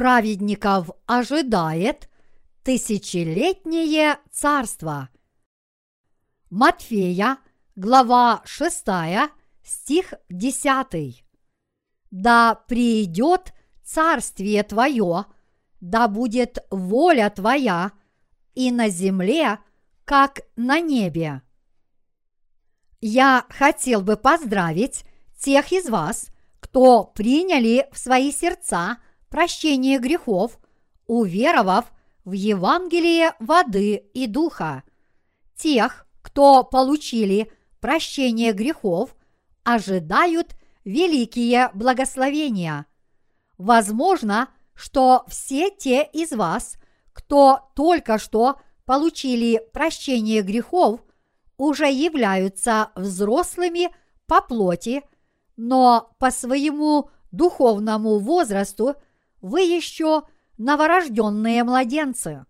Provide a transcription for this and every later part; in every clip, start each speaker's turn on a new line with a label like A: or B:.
A: праведников ожидает тысячелетнее царство. Матфея, глава 6, стих 10. Да придет царствие Твое, да будет воля Твоя и на земле, как на небе. Я хотел бы поздравить тех из вас, кто приняли в свои сердца прощение грехов, уверовав в Евангелие воды и духа. Тех, кто получили прощение грехов, ожидают великие благословения. Возможно, что все те из вас, кто только что получили прощение грехов, уже являются взрослыми по плоти, но по своему духовному возрасту вы еще новорожденные младенцы.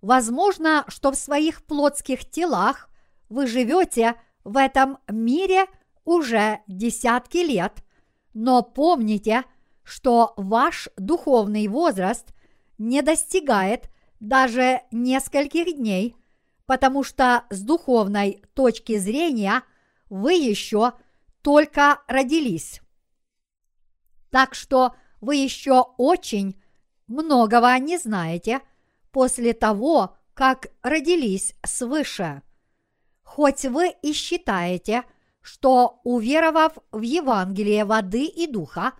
A: Возможно, что в своих плотских телах вы живете в этом мире уже десятки лет, но помните, что ваш духовный возраст не достигает даже нескольких дней, потому что с духовной точки зрения вы еще только родились. Так что вы еще очень многого не знаете после того, как родились свыше. Хоть вы и считаете, что, уверовав в Евангелие воды и духа,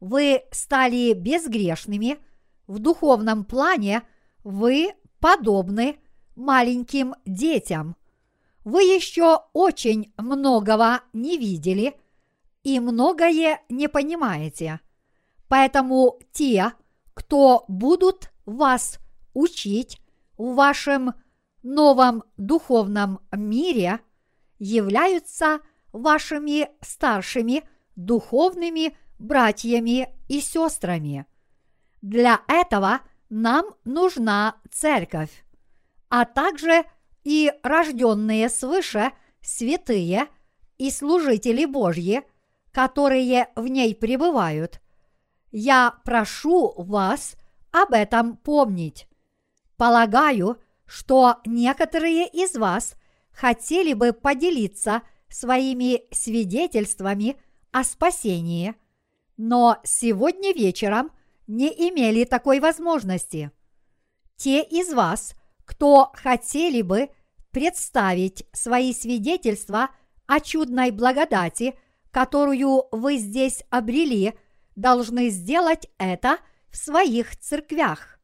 A: вы стали безгрешными, в духовном плане вы подобны маленьким детям. Вы еще очень многого не видели и многое не понимаете. Поэтому те, кто будут вас учить в вашем новом духовном мире, являются вашими старшими духовными братьями и сестрами. Для этого нам нужна церковь, а также и рожденные свыше святые и служители Божьи, которые в ней пребывают – я прошу вас об этом помнить. Полагаю, что некоторые из вас хотели бы поделиться своими свидетельствами о спасении, но сегодня вечером не имели такой возможности. Те из вас, кто хотели бы представить свои свидетельства о чудной благодати, которую вы здесь обрели – должны сделать это в своих церквях.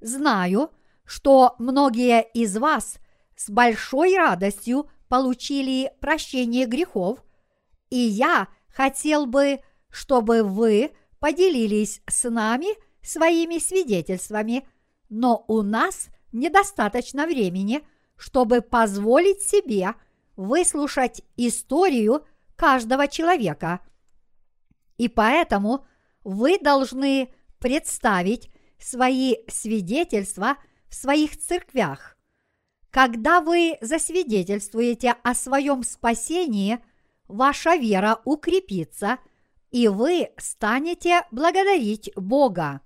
A: Знаю, что многие из вас с большой радостью получили прощение грехов, и я хотел бы, чтобы вы поделились с нами своими свидетельствами, но у нас недостаточно времени, чтобы позволить себе выслушать историю каждого человека – и поэтому вы должны представить свои свидетельства в своих церквях. Когда вы засвидетельствуете о своем спасении, ваша вера укрепится, и вы станете благодарить Бога.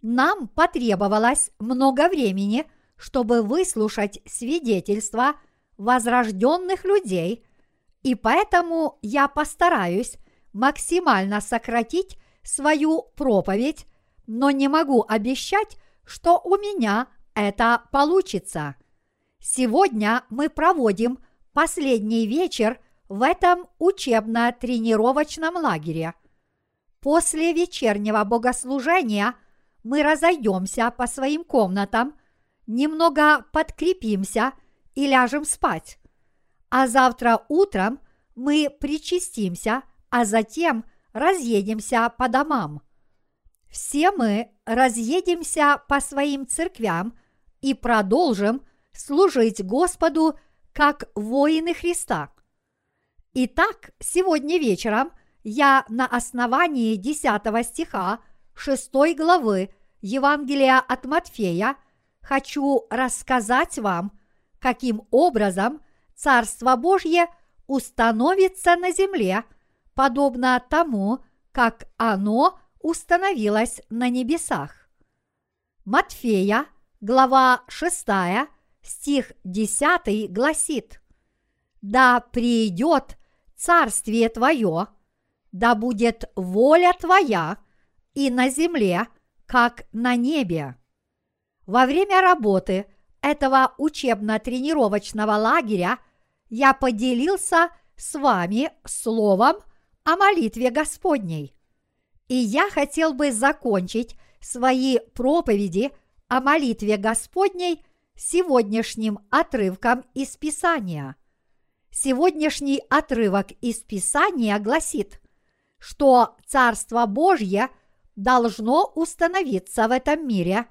A: Нам потребовалось много времени, чтобы выслушать свидетельства возрожденных людей, и поэтому я постараюсь максимально сократить свою проповедь, но не могу обещать, что у меня это получится. Сегодня мы проводим последний вечер в этом учебно-тренировочном лагере. После вечернего богослужения мы разойдемся по своим комнатам, немного подкрепимся и ляжем спать. А завтра утром мы причастимся – а затем разъедемся по домам. Все мы разъедемся по своим церквям и продолжим служить Господу как воины Христа. Итак, сегодня вечером я на основании 10 стиха 6 главы Евангелия от Матфея хочу рассказать вам, каким образом Царство Божье установится на земле – подобно тому, как оно установилось на небесах. Матфея, глава 6, стих 10 гласит «Да придет царствие Твое, да будет воля Твоя и на земле, как на небе». Во время работы этого учебно-тренировочного лагеря я поделился с вами словом о молитве Господней. И я хотел бы закончить свои проповеди о молитве Господней сегодняшним отрывком из Писания. Сегодняшний отрывок из Писания гласит, что Царство Божье должно установиться в этом мире,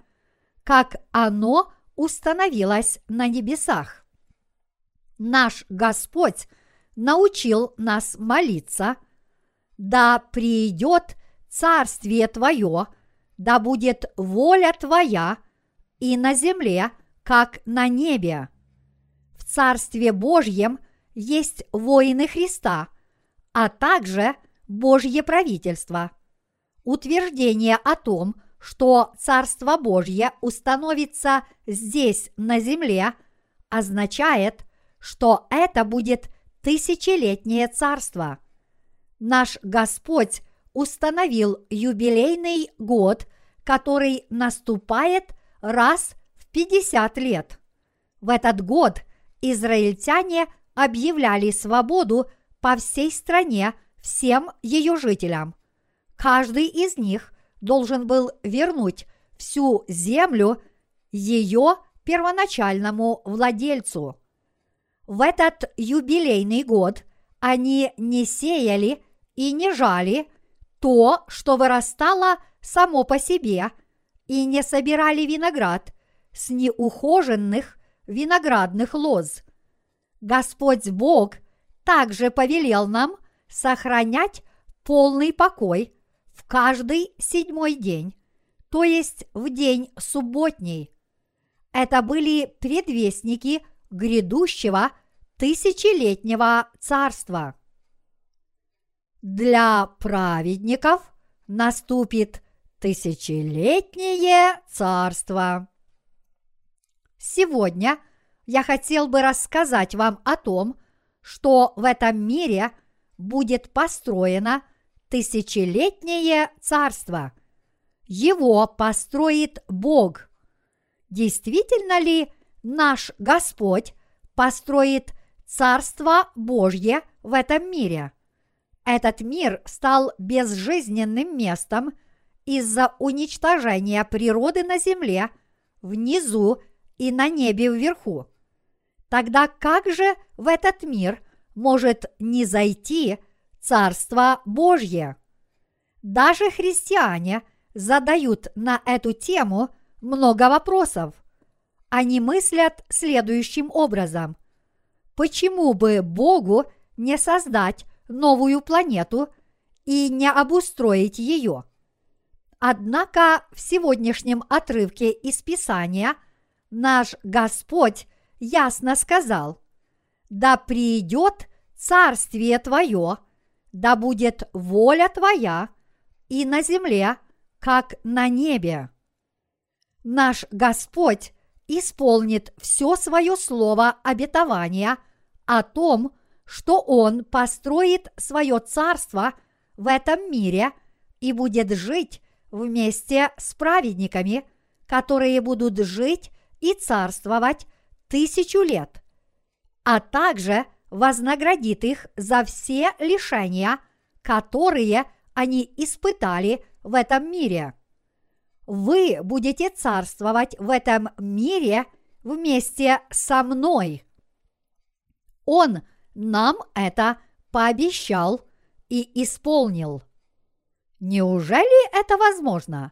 A: как оно установилось на небесах. Наш Господь научил нас молиться, да придет Царствие Твое, да будет воля Твоя и на земле, как на небе. В Царстве Божьем есть воины Христа, а также Божье правительство. Утверждение о том, что Царство Божье установится здесь, на земле, означает, что это будет тысячелетнее царство. Наш Господь установил юбилейный год, который наступает раз в 50 лет. В этот год израильтяне объявляли свободу по всей стране всем ее жителям. Каждый из них должен был вернуть всю землю ее первоначальному владельцу. В этот юбилейный год они не сеяли и не жали то, что вырастало само по себе, и не собирали виноград с неухоженных виноградных лоз. Господь Бог также повелел нам сохранять полный покой в каждый седьмой день, то есть в день субботний. Это были предвестники грядущего тысячелетнего царства. Для праведников наступит тысячелетнее царство. Сегодня я хотел бы рассказать вам о том, что в этом мире будет построено тысячелетнее царство. Его построит Бог. Действительно ли наш Господь построит Царство Божье в этом мире? Этот мир стал безжизненным местом из-за уничтожения природы на земле, внизу и на небе вверху. Тогда как же в этот мир может не зайти Царство Божье? Даже христиане задают на эту тему много вопросов. Они мыслят следующим образом. Почему бы Богу не создать новую планету и не обустроить ее. Однако в сегодняшнем отрывке из Писания наш Господь ясно сказал, «Да придет царствие Твое, да будет воля Твоя и на земле, как на небе». Наш Господь исполнит все свое слово обетования о том, что Он построит свое царство в этом мире и будет жить вместе с праведниками, которые будут жить и царствовать тысячу лет, а также вознаградит их за все лишения, которые они испытали в этом мире. Вы будете царствовать в этом мире вместе со мной. Он нам это пообещал и исполнил. Неужели это возможно?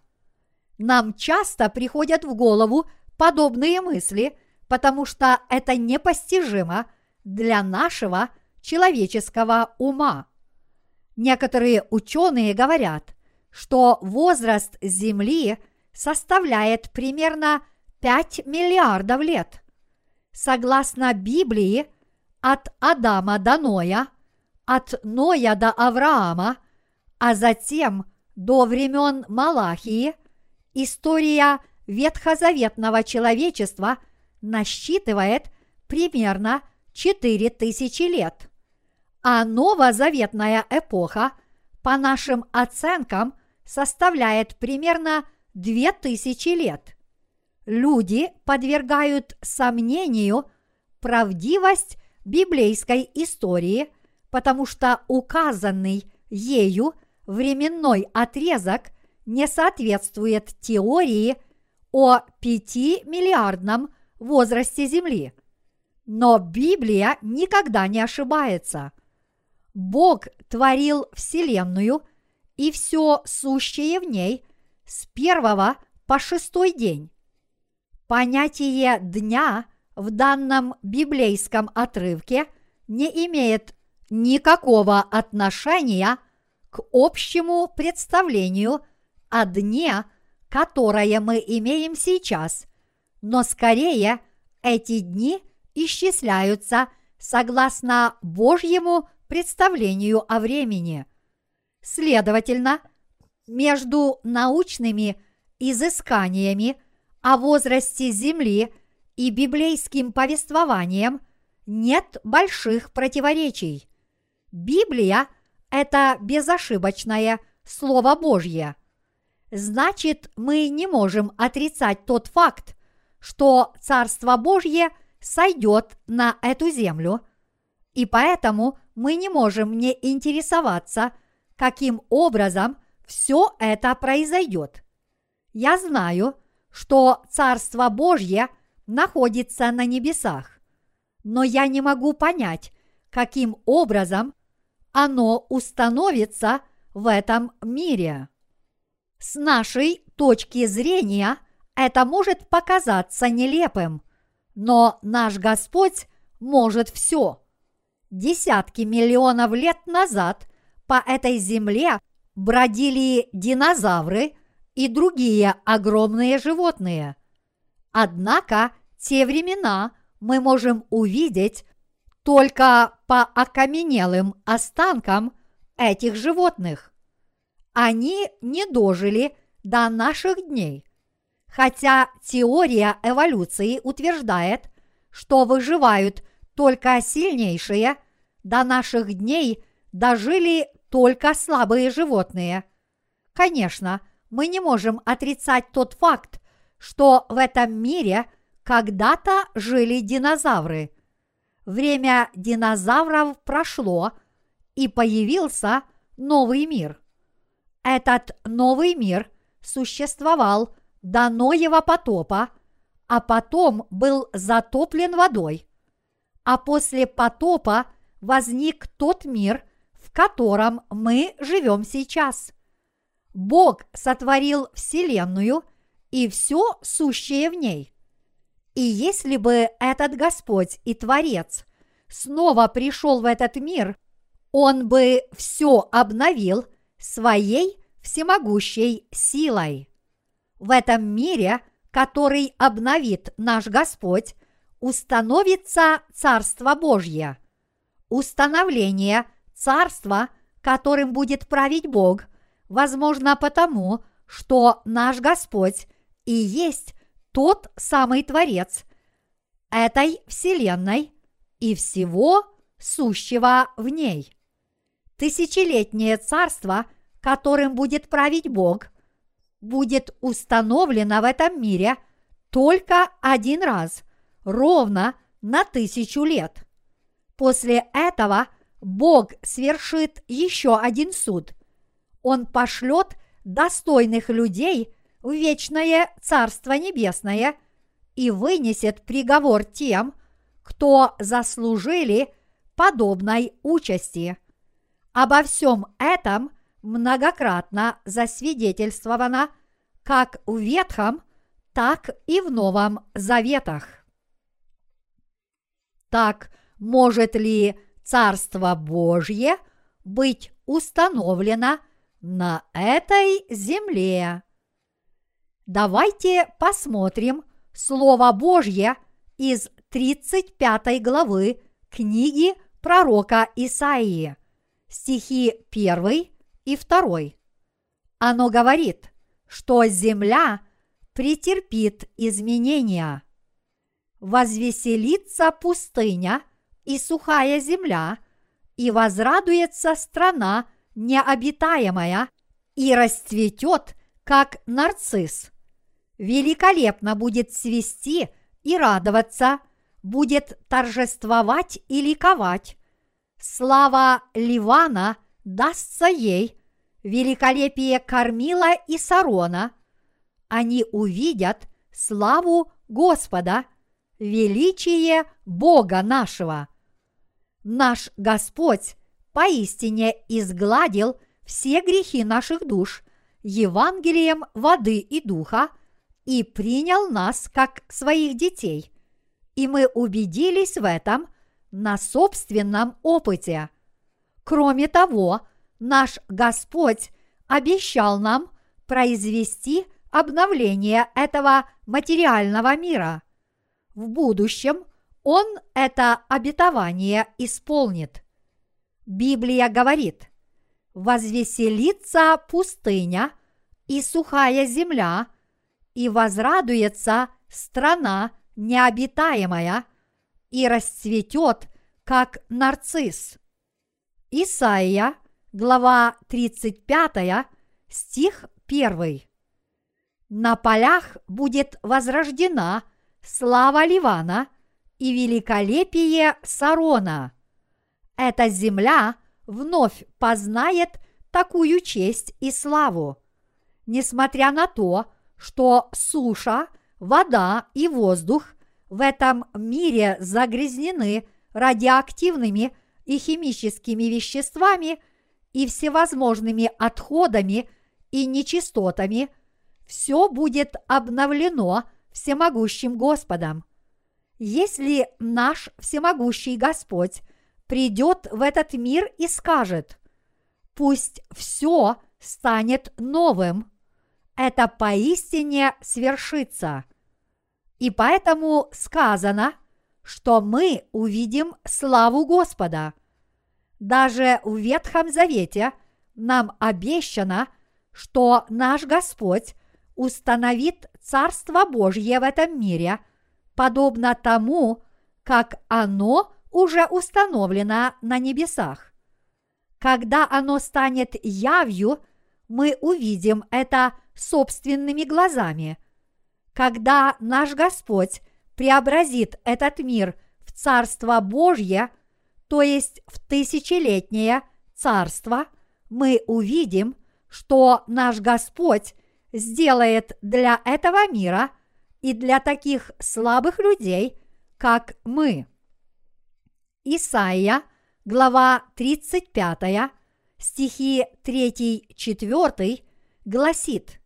A: Нам часто приходят в голову подобные мысли, потому что это непостижимо для нашего человеческого ума. Некоторые ученые говорят, что возраст Земли составляет примерно 5 миллиардов лет. Согласно Библии, от Адама до Ноя, от Ноя до Авраама, а затем до времен Малахии, история ветхозаветного человечества насчитывает примерно 4000 лет, а новозаветная эпоха, по нашим оценкам, составляет примерно 2000 лет. Люди подвергают сомнению правдивость библейской истории, потому что указанный ею временной отрезок не соответствует теории о пятимиллиардном возрасте Земли. Но Библия никогда не ошибается. Бог творил Вселенную и все сущее в ней с первого по шестой день. Понятие дня в данном библейском отрывке не имеет никакого отношения к общему представлению о дне, которое мы имеем сейчас, но скорее эти дни исчисляются согласно Божьему представлению о времени. Следовательно, между научными изысканиями о возрасте Земли и библейским повествованием нет больших противоречий. Библия – это безошибочное Слово Божье. Значит, мы не можем отрицать тот факт, что Царство Божье сойдет на эту землю, и поэтому мы не можем не интересоваться, каким образом все это произойдет. Я знаю, что Царство Божье находится на небесах, но я не могу понять, каким образом оно установится в этом мире. С нашей точки зрения это может показаться нелепым, но наш Господь может все. Десятки миллионов лет назад по этой земле бродили динозавры и другие огромные животные. Однако те времена мы можем увидеть только по окаменелым останкам этих животных. Они не дожили до наших дней, хотя теория эволюции утверждает, что выживают только сильнейшие, до наших дней дожили только слабые животные. Конечно, мы не можем отрицать тот факт, что в этом мире когда-то жили динозавры. Время динозавров прошло, и появился новый мир. Этот новый мир существовал до Ноева потопа, а потом был затоплен водой. А после потопа возник тот мир, в котором мы живем сейчас. Бог сотворил Вселенную и все сущее в ней. И если бы этот Господь и Творец снова пришел в этот мир, Он бы все обновил своей всемогущей силой. В этом мире, который обновит наш Господь, установится Царство Божье. Установление Царства, которым будет править Бог, возможно потому, что наш Господь и есть тот самый Творец этой Вселенной и всего сущего в ней. Тысячелетнее царство, которым будет править Бог, будет установлено в этом мире только один раз, ровно на тысячу лет. После этого Бог свершит еще один суд. Он пошлет достойных людей в вечное Царство Небесное и вынесет приговор тем, кто заслужили подобной участи. Обо всем этом многократно засвидетельствовано как в Ветхом, так и в Новом Заветах. Так может ли Царство Божье быть установлено на этой земле? Давайте посмотрим Слово Божье из 35 главы книги пророка Исаии, стихи 1 и 2. Оно говорит, что земля претерпит изменения. Возвеселится пустыня и сухая земля, и возрадуется страна необитаемая, и расцветет, как нарцисс. Великолепно будет свести и радоваться, будет торжествовать и ликовать. Слава Ливана дастся ей, великолепие Кормила и Сарона. Они увидят славу Господа, величие Бога нашего. Наш Господь поистине изгладил все грехи наших душ Евангелием воды и духа и принял нас как своих детей. И мы убедились в этом на собственном опыте. Кроме того, наш Господь обещал нам произвести обновление этого материального мира. В будущем Он это обетование исполнит. Библия говорит, «Возвеселится пустыня и сухая земля, и возрадуется страна необитаемая, и расцветет, как нарцисс». Исаия, глава 35, стих 1. На полях будет возрождена слава Ливана и великолепие Сарона. Эта земля вновь познает такую честь и славу. Несмотря на то, что суша, вода и воздух в этом мире загрязнены радиоактивными и химическими веществами и всевозможными отходами и нечистотами, все будет обновлено всемогущим Господом. Если наш всемогущий Господь придет в этот мир и скажет, пусть все станет новым, это поистине свершится. И поэтому сказано, что мы увидим славу Господа. Даже в Ветхом Завете нам обещано, что наш Господь установит Царство Божье в этом мире, подобно тому, как оно уже установлено на небесах. Когда оно станет явью, мы увидим это собственными глазами. Когда наш Господь преобразит этот мир в Царство Божье, то есть в тысячелетнее Царство, мы увидим, что наш Господь сделает для этого мира и для таких слабых людей, как мы. Исайя, глава 35, стихи 3-4 гласит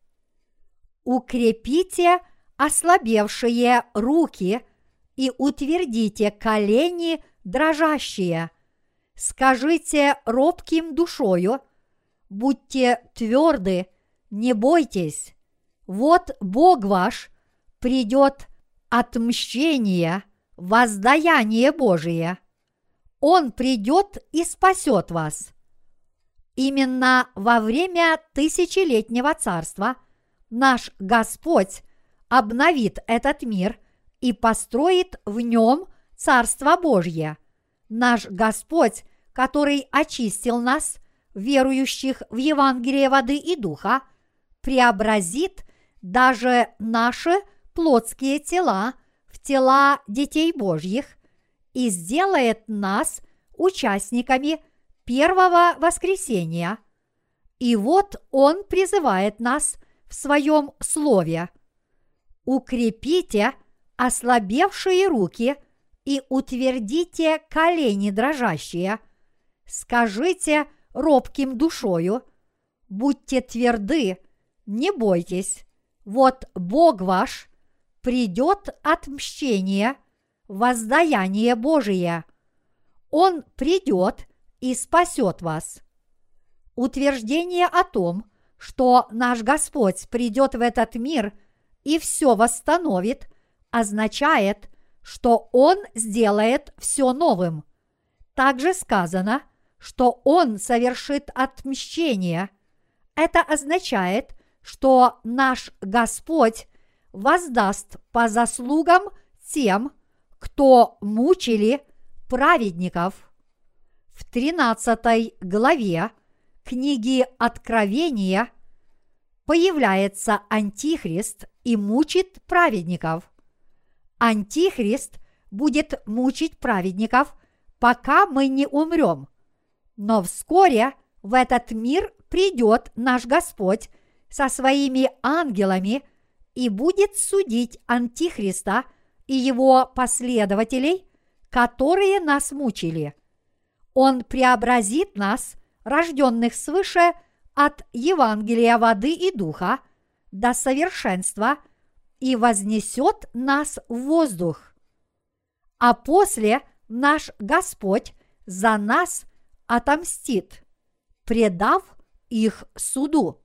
A: «Укрепите ослабевшие руки и утвердите колени дрожащие. Скажите робким душою, будьте тверды, не бойтесь. Вот Бог ваш придет отмщение, воздаяние Божие. Он придет и спасет вас. Именно во время тысячелетнего царства наш Господь обновит этот мир и построит в нем Царство Божье. Наш Господь, который очистил нас, верующих в Евангелие воды и духа, преобразит даже наши плотские тела в тела детей Божьих и сделает нас участниками первого воскресения. И вот Он призывает нас в своем слове – укрепите ослабевшие руки и утвердите колени дрожащие. Скажите робким душою, будьте тверды, не бойтесь, вот Бог ваш придет отмщение, воздаяние Божие. Он придет и спасет вас. Утверждение о том, что наш Господь придет в этот мир – и все восстановит, означает, что Он сделает все новым. Также сказано, что Он совершит отмщение. Это означает, что наш Господь воздаст по заслугам тем, кто мучили праведников. В 13 главе книги Откровения появляется Антихрист и мучит праведников. Антихрист будет мучить праведников, пока мы не умрем. Но вскоре в этот мир придет наш Господь со своими ангелами и будет судить Антихриста и его последователей, которые нас мучили. Он преобразит нас, рожденных свыше, от Евангелия воды и духа до совершенства и вознесет нас в воздух. А после наш Господь за нас отомстит, предав их суду.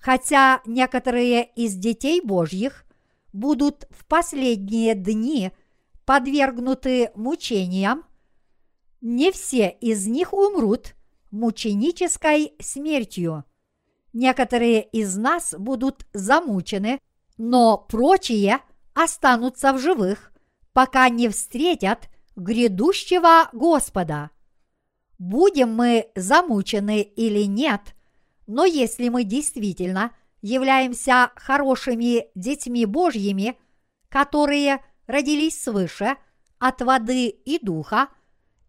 A: Хотя некоторые из детей Божьих будут в последние дни подвергнуты мучениям, не все из них умрут мученической смертью. Некоторые из нас будут замучены, но прочие останутся в живых, пока не встретят грядущего Господа. Будем мы замучены или нет, но если мы действительно являемся хорошими детьми Божьими, которые родились свыше от воды и духа,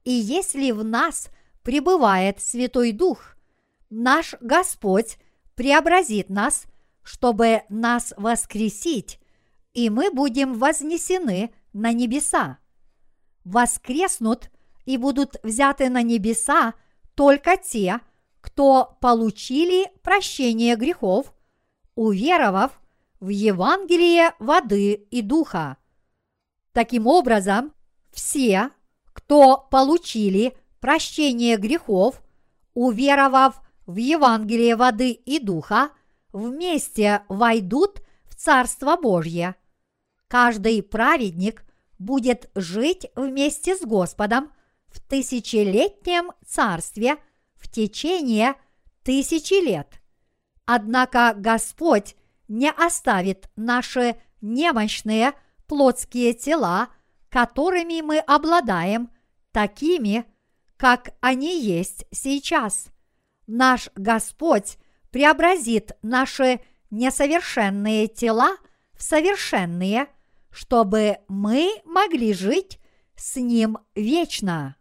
A: и если в нас пребывает Святой Дух, наш Господь преобразит нас, чтобы нас воскресить, и мы будем вознесены на небеса. Воскреснут и будут взяты на небеса только те, кто получили прощение грехов, уверовав в Евангелие воды и духа. Таким образом, все, кто получили прощение грехов, уверовав в Евангелие воды и духа, вместе войдут в Царство Божье. Каждый праведник будет жить вместе с Господом в тысячелетнем царстве в течение тысячи лет. Однако Господь не оставит наши немощные плотские тела, которыми мы обладаем, такими, как они есть сейчас. Наш Господь преобразит наши несовершенные тела в совершенные, чтобы мы могли жить с Ним вечно.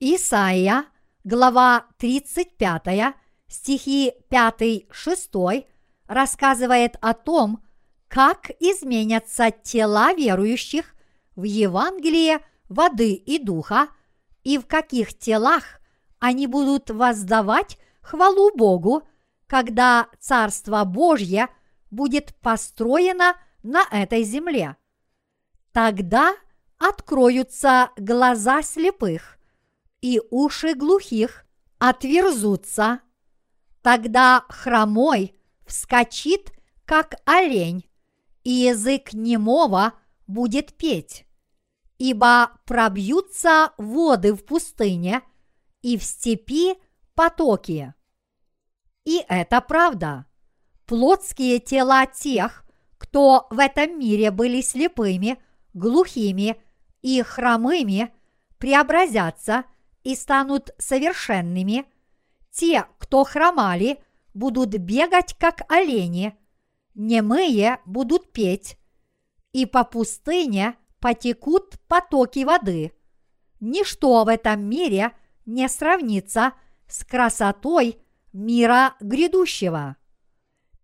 A: Исайя, глава 35, стихи 5-6 рассказывает о том, как изменятся тела верующих в Евангелие воды и духа, и в каких телах они будут воздавать хвалу Богу, когда Царство Божье будет построено на этой земле. Тогда откроются глаза слепых, и уши глухих отверзутся. Тогда хромой вскочит, как олень, и язык немого будет петь. Ибо пробьются воды в пустыне, и в степи потоки. И это правда. Плотские тела тех, кто в этом мире были слепыми, глухими и хромыми, преобразятся и станут совершенными. Те, кто хромали, будут бегать, как олени, немые будут петь, и по пустыне потекут потоки воды. Ничто в этом мире не сравнится с красотой мира грядущего.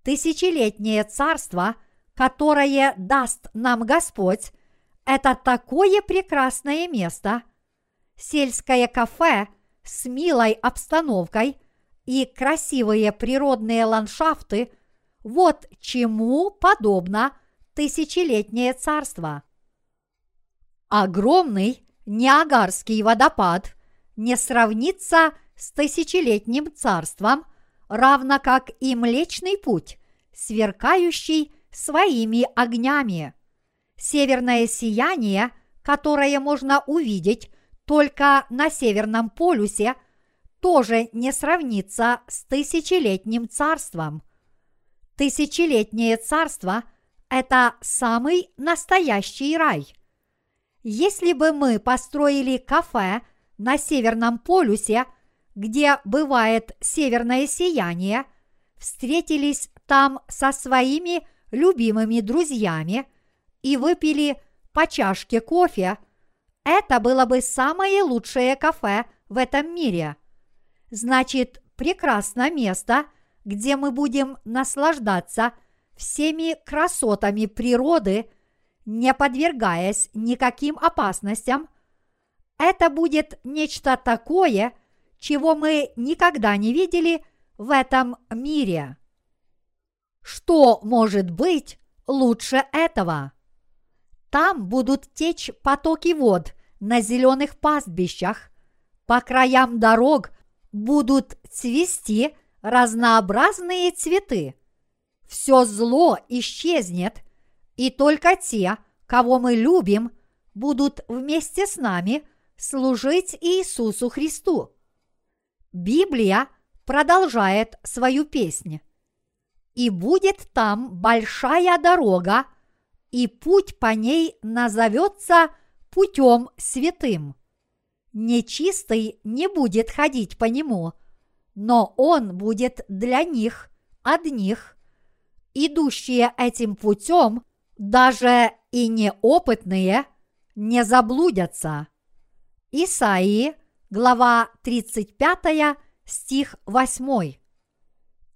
A: Тысячелетнее царство, которое даст нам Господь, это такое прекрасное место. Сельское кафе с милой обстановкой и красивые природные ландшафты – вот чему подобно тысячелетнее царство. Огромный Ниагарский водопад не сравнится с тысячелетним царством, равно как и Млечный Путь, сверкающий своими огнями. Северное сияние, которое можно увидеть только на Северном полюсе, тоже не сравнится с тысячелетним царством. Тысячелетнее царство – это самый настоящий рай. Если бы мы построили кафе на Северном полюсе, где бывает северное сияние, встретились там со своими любимыми друзьями и выпили по чашке кофе, это было бы самое лучшее кафе в этом мире. Значит, прекрасное место, где мы будем наслаждаться всеми красотами природы, не подвергаясь никаким опасностям. Это будет нечто такое, чего мы никогда не видели в этом мире. Что может быть лучше этого? Там будут течь потоки вод на зеленых пастбищах, по краям дорог будут цвести разнообразные цветы. Все зло исчезнет, и только те, кого мы любим, будут вместе с нами служить Иисусу Христу. Библия продолжает свою песнь. «И будет там большая дорога, и путь по ней назовется путем святым. Нечистый не будет ходить по нему, но он будет для них одних. Идущие этим путем, даже и неопытные, не заблудятся. Исаии, глава 35, стих 8.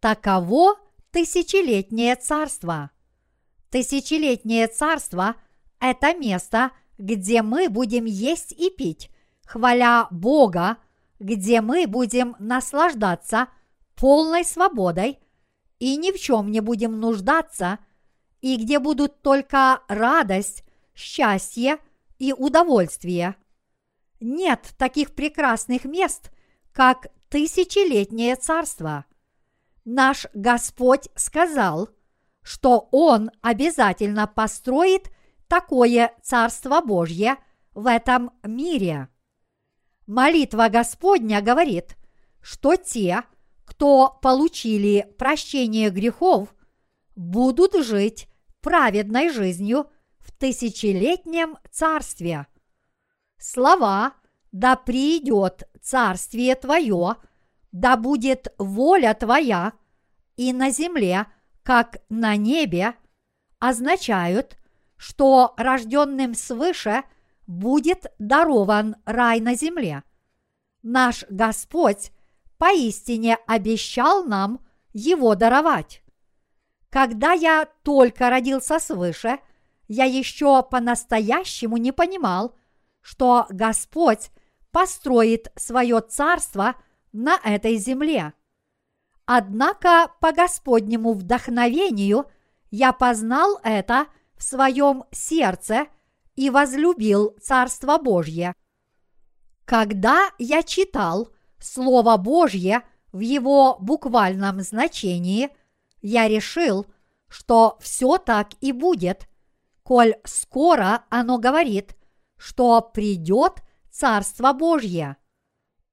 A: Таково тысячелетнее царство. Тысячелетнее царство – это место, где мы будем есть и пить, хваля Бога, где мы будем наслаждаться полной свободой и ни в чем не будем нуждаться, и где будут только радость, счастье и удовольствие. Нет таких прекрасных мест, как тысячелетнее царство. Наш Господь сказал, что Он обязательно построит такое Царство Божье в этом мире. Молитва Господня говорит, что те, кто получили прощение грехов, будут жить праведной жизнью в тысячелетнем царстве. Слова «Да придет царствие Твое», «Да будет воля Твоя» и на земле, как на небе, означают, что рожденным свыше будет дарован рай на земле. Наш Господь поистине обещал нам его даровать. Когда я только родился свыше, я еще по-настоящему не понимал, что Господь построит свое царство на этой земле. Однако по Господнему вдохновению я познал это в своем сердце и возлюбил Царство Божье. Когда я читал Слово Божье в его буквальном значении, я решил, что все так и будет, коль скоро оно говорит, что придет Царство Божье.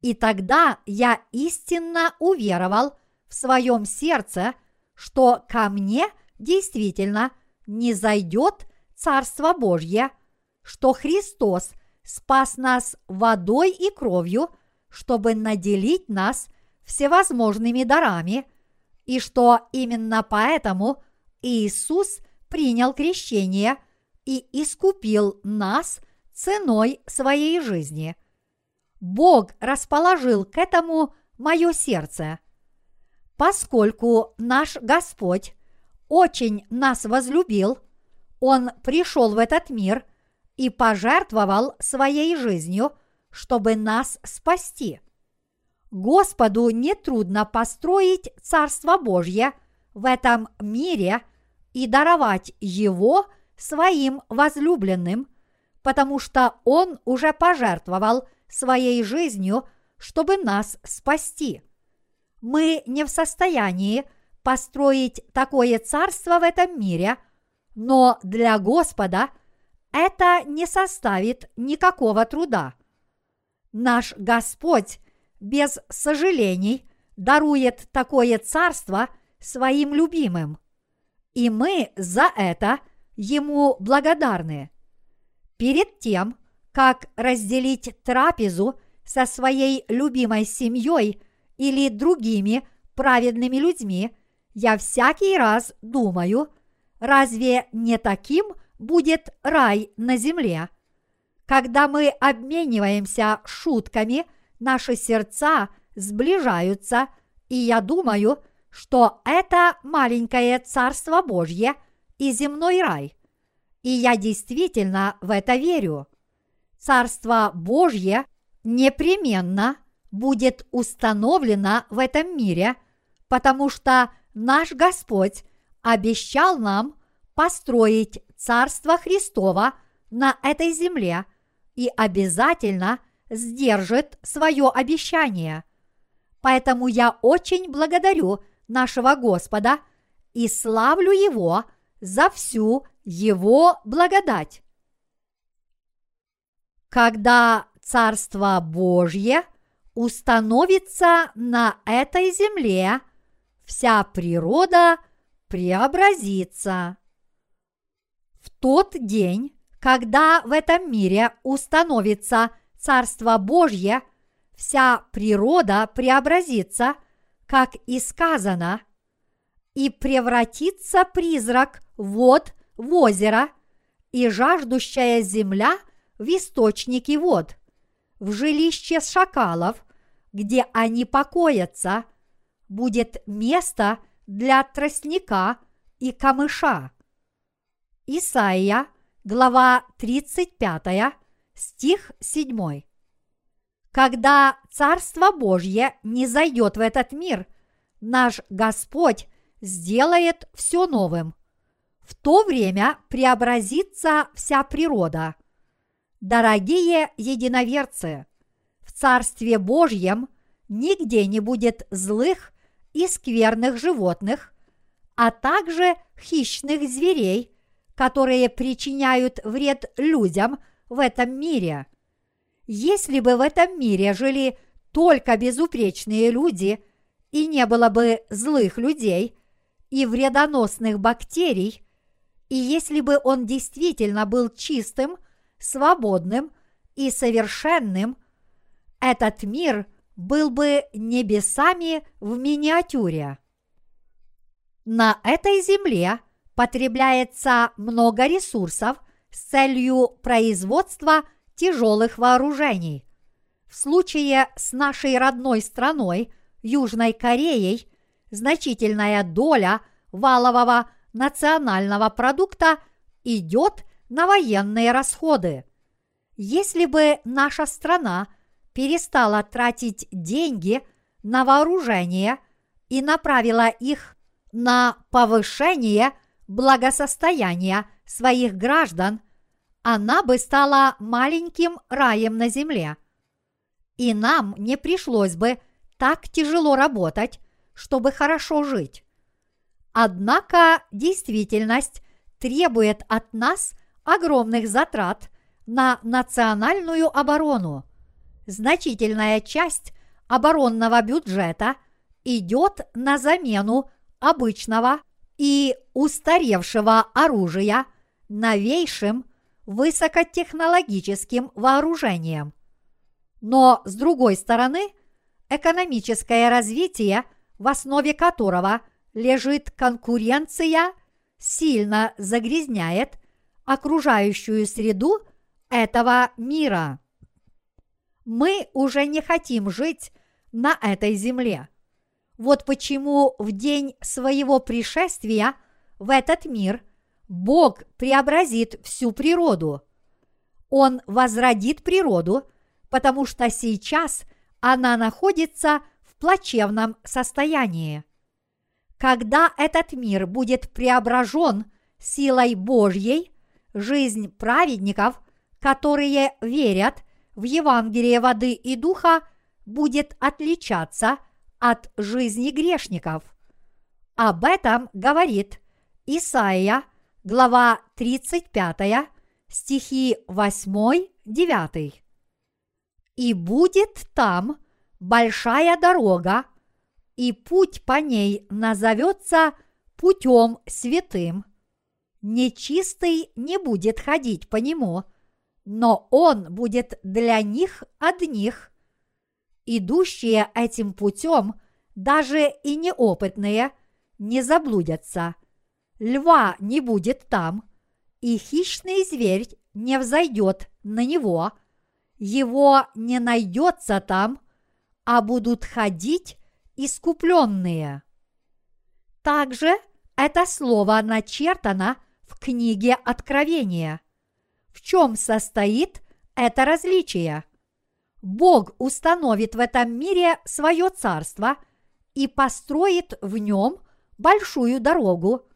A: И тогда я истинно уверовал в своем сердце, что ко мне действительно не зайдет Царство Божье, что Христос спас нас водой и кровью, чтобы наделить нас всевозможными дарами – и что именно поэтому Иисус принял крещение и искупил нас ценой своей жизни. Бог расположил к этому мое сердце. Поскольку наш Господь очень нас возлюбил, Он пришел в этот мир и пожертвовал своей жизнью, чтобы нас спасти. Господу нетрудно построить Царство Божье в этом мире и даровать его своим возлюбленным, потому что Он уже пожертвовал своей жизнью, чтобы нас спасти. Мы не в состоянии построить такое царство в этом мире, но для Господа это не составит никакого труда. Наш Господь без сожалений дарует такое царство своим любимым. И мы за это Ему благодарны. Перед тем, как разделить трапезу со своей любимой семьей или другими праведными людьми, я всякий раз думаю, разве не таким будет рай на земле? Когда мы обмениваемся шутками, наши сердца сближаются, и я думаю, что это маленькое Царство Божье и земной рай. И я действительно в это верю. Царство Божье непременно будет установлено в этом мире, потому что наш Господь обещал нам построить Царство Христова на этой земле и обязательно сдержит свое обещание. Поэтому я очень благодарю нашего Господа и славлю Его за всю Его благодать. Когда Царство Божье установится на этой земле, вся природа преобразится. В тот день, когда в этом мире установится Царство Божье, вся природа преобразится, как и сказано, и превратится призрак вод в озеро, и жаждущая земля в источники вод, в жилище шакалов, где они покоятся, будет место для тростника и камыша. Исаия, глава 35, стих 7. Когда Царство Божье не зайдет в этот мир, наш Господь сделает все новым. В то время преобразится вся природа. Дорогие единоверцы, в Царстве Божьем нигде не будет злых и скверных животных, а также хищных зверей, которые причиняют вред людям в этом мире. Если бы в этом мире жили только безупречные люди и не было бы злых людей и вредоносных бактерий, и если бы он действительно был чистым, свободным и совершенным, этот мир был бы небесами в миниатюре. На этой земле потребляется много ресурсов с целью производства тяжелых вооружений. В случае с нашей родной страной, Южной Кореей, значительная доля валового национального продукта идет на военные расходы. Если бы наша страна перестала тратить деньги на вооружение и направила их на повышение благосостояния своих граждан, она бы стала маленьким раем на земле. И нам не пришлось бы так тяжело работать, чтобы хорошо жить. Однако действительность требует от нас огромных затрат на национальную оборону. Значительная часть оборонного бюджета идет на замену обычного и устаревшего оружия новейшим высокотехнологическим вооружением. Но, с другой стороны, экономическое развитие, в основе которого лежит конкуренция, сильно загрязняет окружающую среду этого мира. Мы уже не хотим жить на этой земле. Вот почему в день своего пришествия в этот мир Бог преобразит всю природу. Он возродит природу, потому что сейчас она находится в плачевном состоянии. Когда этот мир будет преображен силой Божьей, жизнь праведников, которые верят в Евангелие воды и духа, будет отличаться от жизни грешников. Об этом говорит Исаия, глава 35, стихи 8-9. «И будет там большая дорога, и путь по ней назовется путем святым. нечистый не будет ходить по нему, но он будет для них одних. Идущие этим путем, даже и неопытные, не заблудятся. Льва не будет там, и хищный зверь не взойдет на него, его не найдется там, а будут ходить искупленные. Также это слово начертано в книге Откровения. В чем состоит это различие? Бог установит в этом мире свое царство и построит в нем большую дорогу.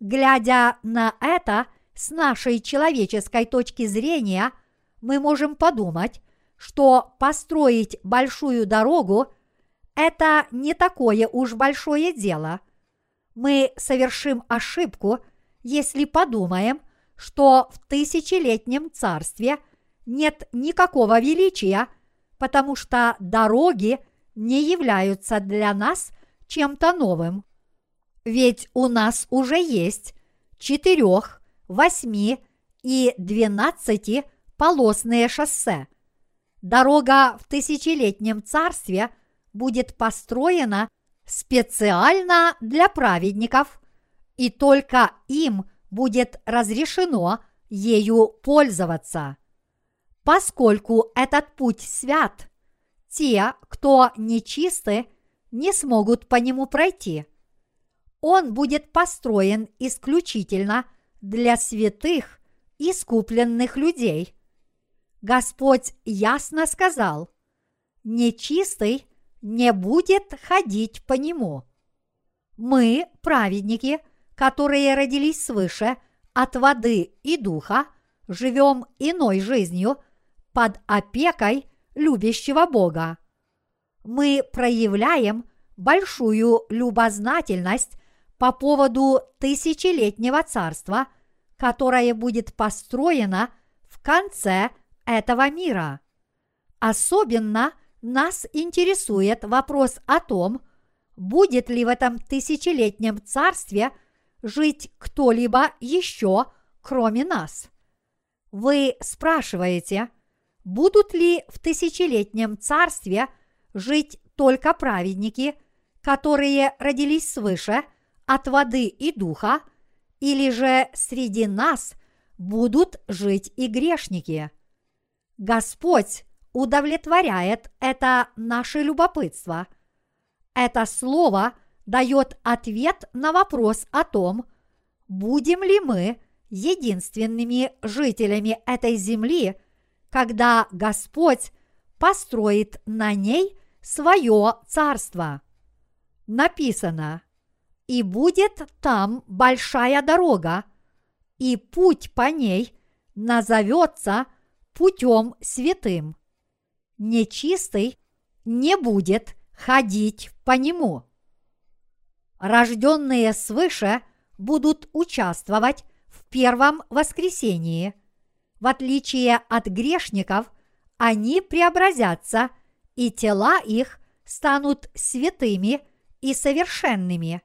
A: Глядя на это с нашей человеческой точки зрения, мы можем подумать, что построить большую дорогу – это не такое уж большое дело. Мы совершим ошибку – если подумаем, что в тысячелетнем царстве нет никакого величия, потому что дороги не являются для нас чем-то новым. Ведь у нас уже есть четырех, восьми и двенадцати полосные шоссе. Дорога в тысячелетнем царстве будет построена специально для праведников – и только им будет разрешено ею пользоваться. Поскольку этот путь свят, те, кто нечисты, не смогут по нему пройти. Он будет построен исключительно для святых, искупленных людей. Господь ясно сказал, нечистый не будет ходить по нему. Мы, праведники, которые родились свыше от воды и духа, живем иной жизнью под опекой любящего Бога. Мы проявляем большую любознательность по поводу тысячелетнего царства, которое будет построено в конце этого мира. Особенно нас интересует вопрос о том, будет ли в этом тысячелетнем царстве – жить кто-либо еще, кроме нас. Вы спрашиваете, будут ли в тысячелетнем царстве жить только праведники, которые родились свыше от воды и духа, или же среди нас будут жить и грешники. Господь удовлетворяет это наше любопытство. Это слово – дает ответ на вопрос о том, будем ли мы единственными жителями этой земли, когда Господь построит на ней свое царство. Написано, и будет там большая дорога, и путь по ней назовется путем святым. Нечистый не будет ходить по нему рожденные свыше будут участвовать в первом воскресении. В отличие от грешников, они преобразятся, и тела их станут святыми и совершенными.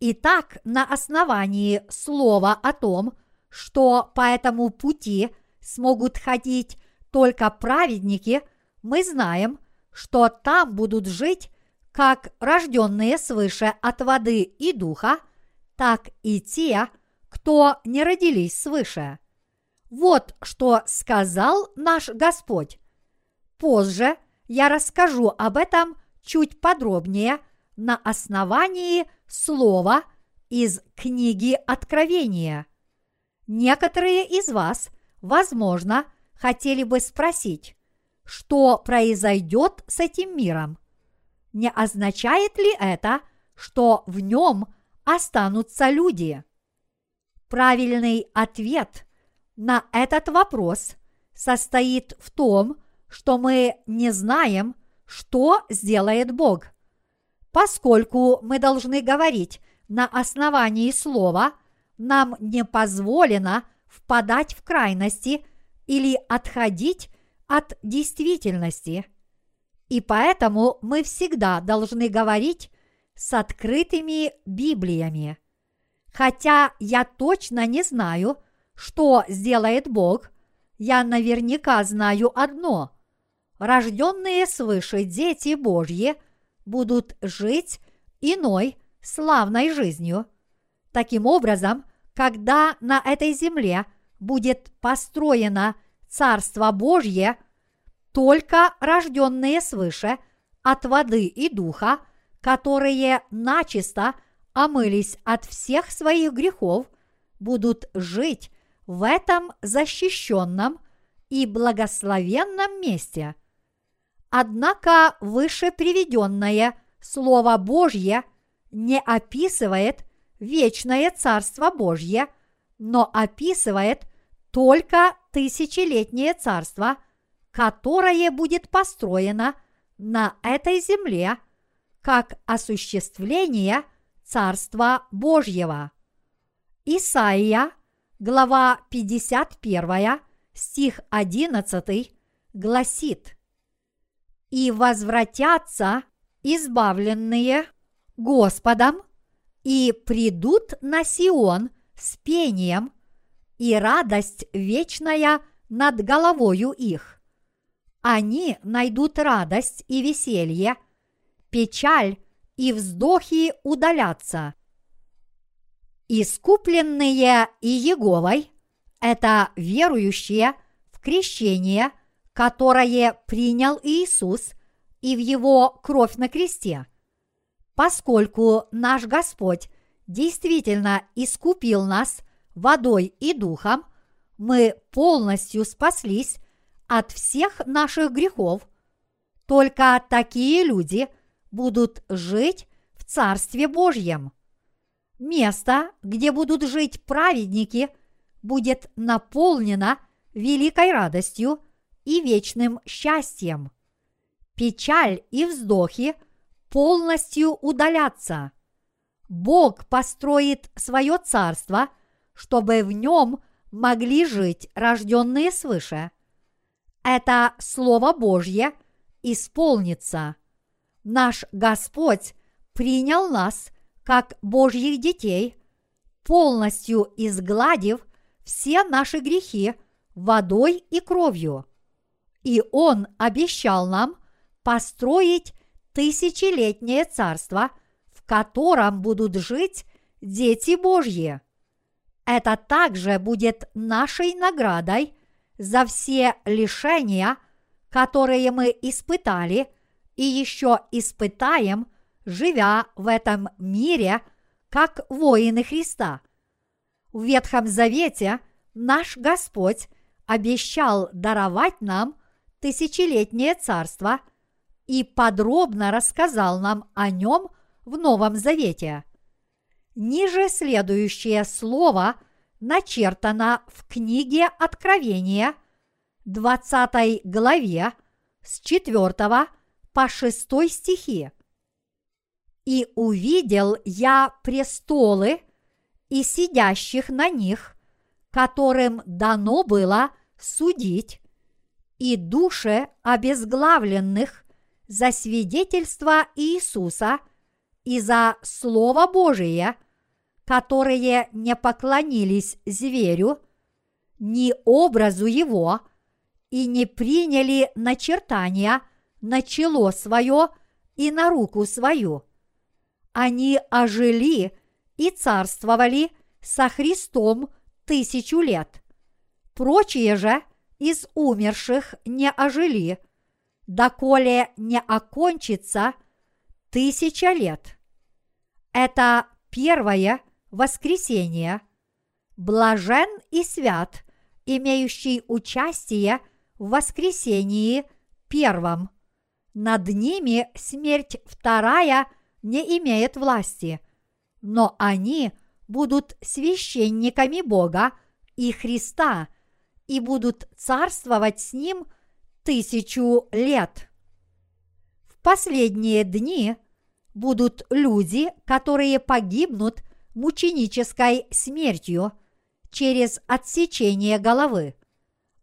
A: Итак, на основании слова о том, что по этому пути смогут ходить только праведники, мы знаем, что там будут жить как рожденные свыше от воды и духа, так и те, кто не родились свыше. Вот что сказал наш Господь. Позже я расскажу об этом чуть подробнее на основании слова из книги Откровения. Некоторые из вас, возможно, хотели бы спросить, что произойдет с этим миром – не означает ли это, что в нем останутся люди? Правильный ответ на этот вопрос состоит в том, что мы не знаем, что сделает Бог. Поскольку мы должны говорить на основании слова, нам не позволено впадать в крайности или отходить от действительности – и поэтому мы всегда должны говорить с открытыми Библиями. Хотя я точно не знаю, что сделает Бог, я наверняка знаю одно. Рожденные свыше дети Божьи будут жить иной славной жизнью. Таким образом, когда на этой земле будет построено Царство Божье, только рожденные свыше от воды и духа, которые начисто омылись от всех своих грехов, будут жить в этом защищенном и благословенном месте. Однако выше приведенное Слово Божье не описывает вечное Царство Божье, но описывает только тысячелетнее царство, которое будет построено на этой земле как осуществление Царства Божьего. Исаия, глава 51, стих 11, гласит «И возвратятся избавленные Господом и придут на Сион с пением, и радость вечная над головою их. Они найдут радость и веселье, печаль и вздохи удалятся. Искупленные и Еговой – это верующие в крещение, которое принял Иисус и в Его кровь на кресте – Поскольку наш Господь действительно искупил нас водой и духом, мы полностью спаслись от всех наших грехов. Только такие люди будут жить в Царстве Божьем. Место, где будут жить праведники, будет наполнено великой радостью и вечным счастьем. Печаль и вздохи – полностью удаляться. Бог построит свое царство, чтобы в нем могли жить рожденные свыше. Это Слово Божье исполнится. Наш Господь принял нас как Божьих детей, полностью изгладив все наши грехи водой и кровью. И Он обещал нам построить тысячелетнее царство, в котором будут жить дети Божьи. Это также будет нашей наградой за все лишения, которые мы испытали и еще испытаем, живя в этом мире, как воины Христа. В Ветхом Завете наш Господь обещал даровать нам тысячелетнее царство – и подробно рассказал нам о нем в Новом Завете. Ниже следующее слово начертано в книге Откровения, 20 главе, с 4 по 6 стихи. «И увидел я престолы и сидящих на них, которым дано было судить, и души обезглавленных за свидетельство Иисуса и за Слово Божие, которые не поклонились зверю, ни образу его и не приняли начертания на чело свое и на руку свою. Они ожили и царствовали со Христом тысячу лет. Прочие же из умерших не ожили, доколе не окончится тысяча лет. Это первое воскресенье. Блажен и свят, имеющий участие в воскресении первом. Над ними смерть вторая не имеет власти, но они будут священниками Бога и Христа и будут царствовать с Ним – тысячу лет. В последние дни будут люди, которые погибнут мученической смертью через отсечение головы.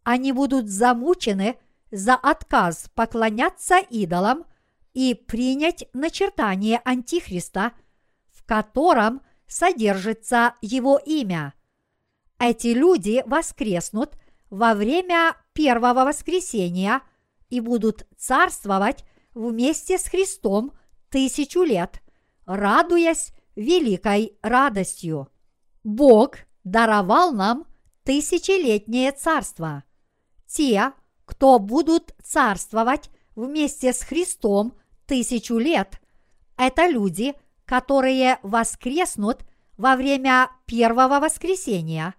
A: Они будут замучены за отказ поклоняться идолам и принять начертание Антихриста, в котором содержится Его имя. Эти люди воскреснут во время первого воскресения и будут царствовать вместе с Христом тысячу лет, радуясь великой радостью. Бог даровал нам тысячелетнее царство. Те, кто будут царствовать вместе с Христом тысячу лет, это люди, которые воскреснут во время первого воскресения.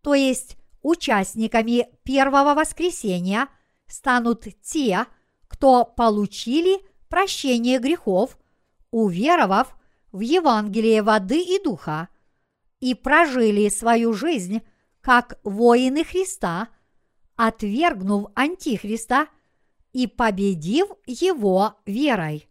A: То есть участниками первого воскресения станут те, кто получили прощение грехов, уверовав в Евангелие воды и духа, и прожили свою жизнь как воины Христа, отвергнув Антихриста и победив его верой.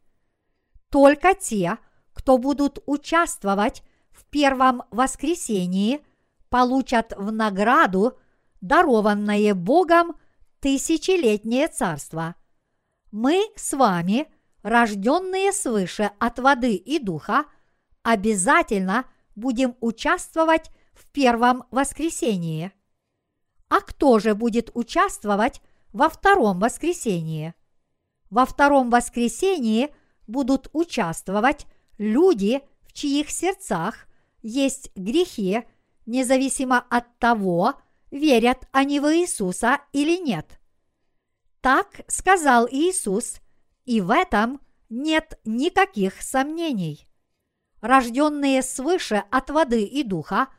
A: Только те, кто будут участвовать в первом воскресении, получат в награду дарованное Богом тысячелетнее царство. Мы с вами, рожденные свыше от воды и духа, обязательно будем участвовать в первом воскресении. А кто же будет участвовать во втором воскресении? Во втором воскресении будут участвовать люди, в чьих сердцах есть грехи, независимо от того, верят они в Иисуса или нет. Так сказал Иисус, и в этом нет никаких сомнений. Рожденные свыше от воды и духа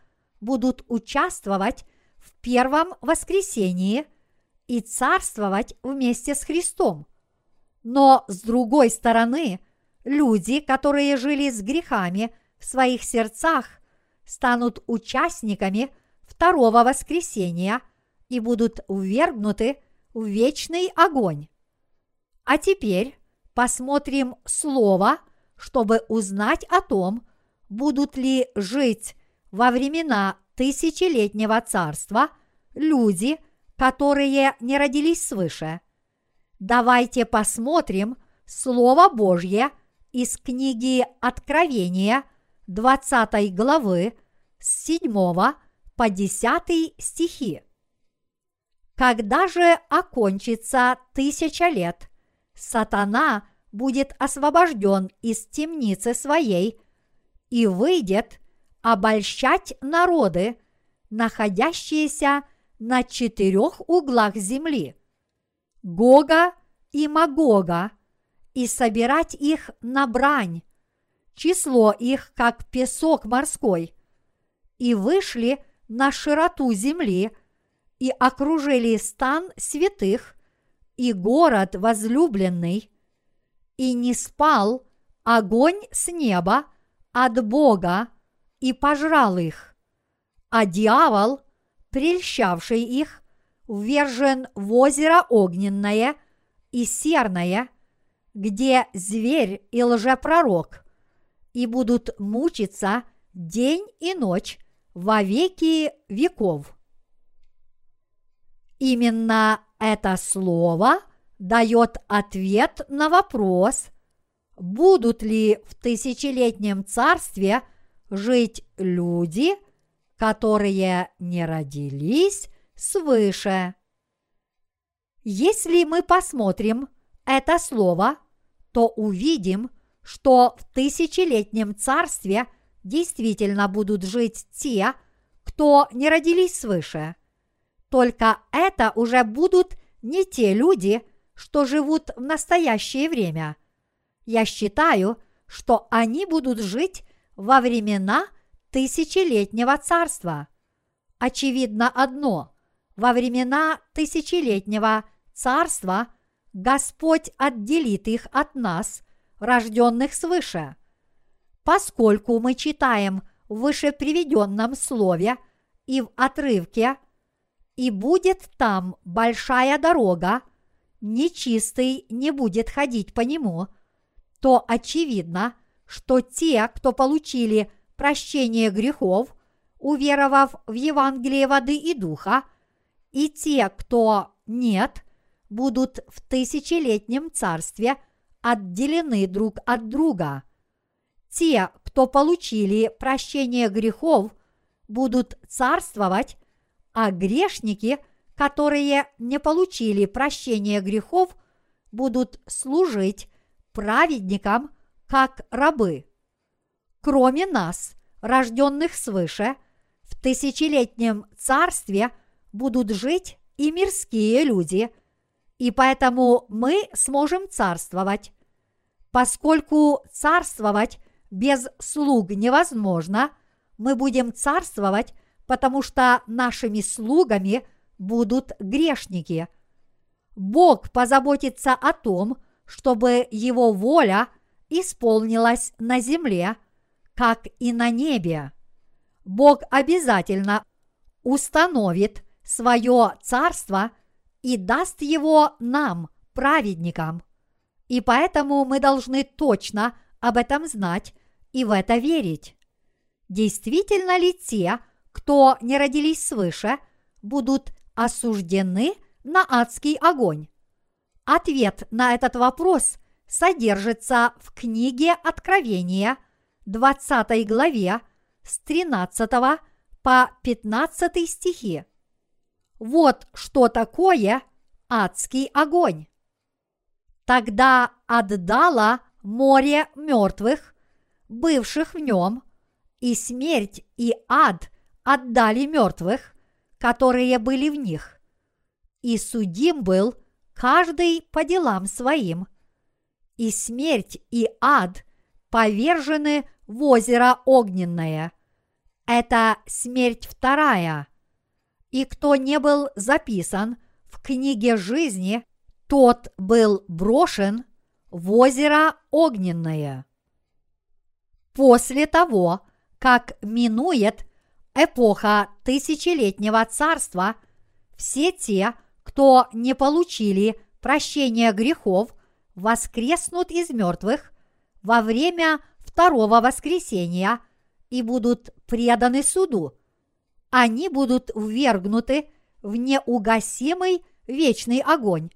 A: будут участвовать в первом воскресении и царствовать вместе с Христом. Но с другой стороны, люди, которые жили с грехами в своих сердцах, станут участниками второго воскресения и будут ввергнуты в вечный огонь. А теперь посмотрим слово, чтобы узнать о том, будут ли жить во времена тысячелетнего царства люди, которые не родились свыше. Давайте посмотрим Слово Божье из книги Откровения 20 главы с 7 по 10 стихи. Когда же окончится тысяча лет, сатана будет освобожден из темницы своей и выйдет обольщать народы, находящиеся на четырех углах земли, Гога и Магога, и собирать их на брань, число их как песок морской, и вышли на широту земли и окружили стан святых и город возлюбленный, и не спал огонь с неба от Бога и пожрал их, а дьявол, прельщавший их, ввержен в озеро огненное и серное, где зверь и лжепророк, и будут мучиться день и ночь во веки веков. Именно это слово дает ответ на вопрос, будут ли в тысячелетнем царстве жить люди, которые не родились свыше. Если мы посмотрим это слово, то увидим, что в тысячелетнем царстве действительно будут жить те, кто не родились свыше. Только это уже будут не те люди, что живут в настоящее время. Я считаю, что они будут жить во времена тысячелетнего царства. Очевидно одно – во времена тысячелетнего царства Господь отделит их от нас, рожденных свыше. Поскольку мы читаем в выше приведенном слове и в отрывке «И будет там большая дорога, нечистый не будет ходить по нему», то очевидно, что те, кто получили прощение грехов, уверовав в Евангелие воды и духа, и те, кто нет, будут в тысячелетнем царстве отделены друг от друга. Те, кто получили прощение грехов, будут царствовать, а грешники, которые не получили прощение грехов, будут служить праведникам как рабы. Кроме нас, рожденных свыше, в тысячелетнем царстве будут жить и мирские люди, и поэтому мы сможем царствовать. Поскольку царствовать без слуг невозможно, мы будем царствовать, потому что нашими слугами будут грешники. Бог позаботится о том, чтобы Его воля исполнилась на земле, как и на небе. Бог обязательно установит свое царство и даст его нам, праведникам. И поэтому мы должны точно об этом знать и в это верить. Действительно ли те, кто не родились свыше, будут осуждены на адский огонь? Ответ на этот вопрос содержится в книге Откровения, 20 главе, с 13 по 15 стихи. Вот что такое адский огонь. Тогда отдала море мертвых, бывших в нем, и смерть и ад отдали мертвых, которые были в них. И судим был каждый по делам своим, и смерть и ад повержены в озеро огненное. Это смерть вторая. И кто не был записан в книге жизни, тот был брошен в озеро огненное. После того, как минует эпоха тысячелетнего царства, все те, кто не получили прощения грехов, воскреснут из мертвых во время второго воскресения и будут преданы суду. Они будут ввергнуты в неугасимый вечный огонь.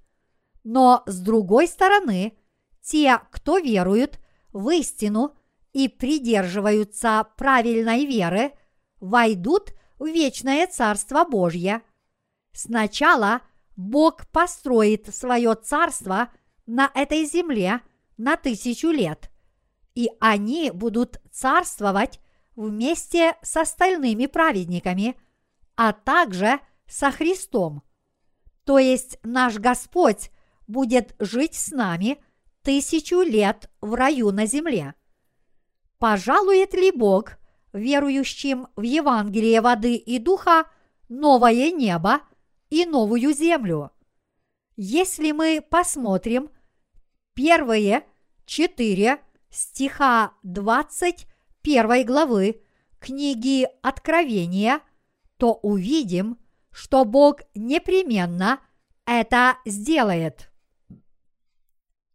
A: Но с другой стороны, те, кто веруют в истину и придерживаются правильной веры, войдут в вечное Царство Божье. Сначала Бог построит свое царство на этой земле на тысячу лет, и они будут царствовать вместе с остальными праведниками, а также со Христом. То есть наш Господь будет жить с нами тысячу лет в раю на земле. Пожалует ли Бог верующим в Евангелие воды и духа новое небо и новую землю? Если мы посмотрим первые четыре стиха 21 главы книги Откровения, то увидим, что Бог непременно это сделает.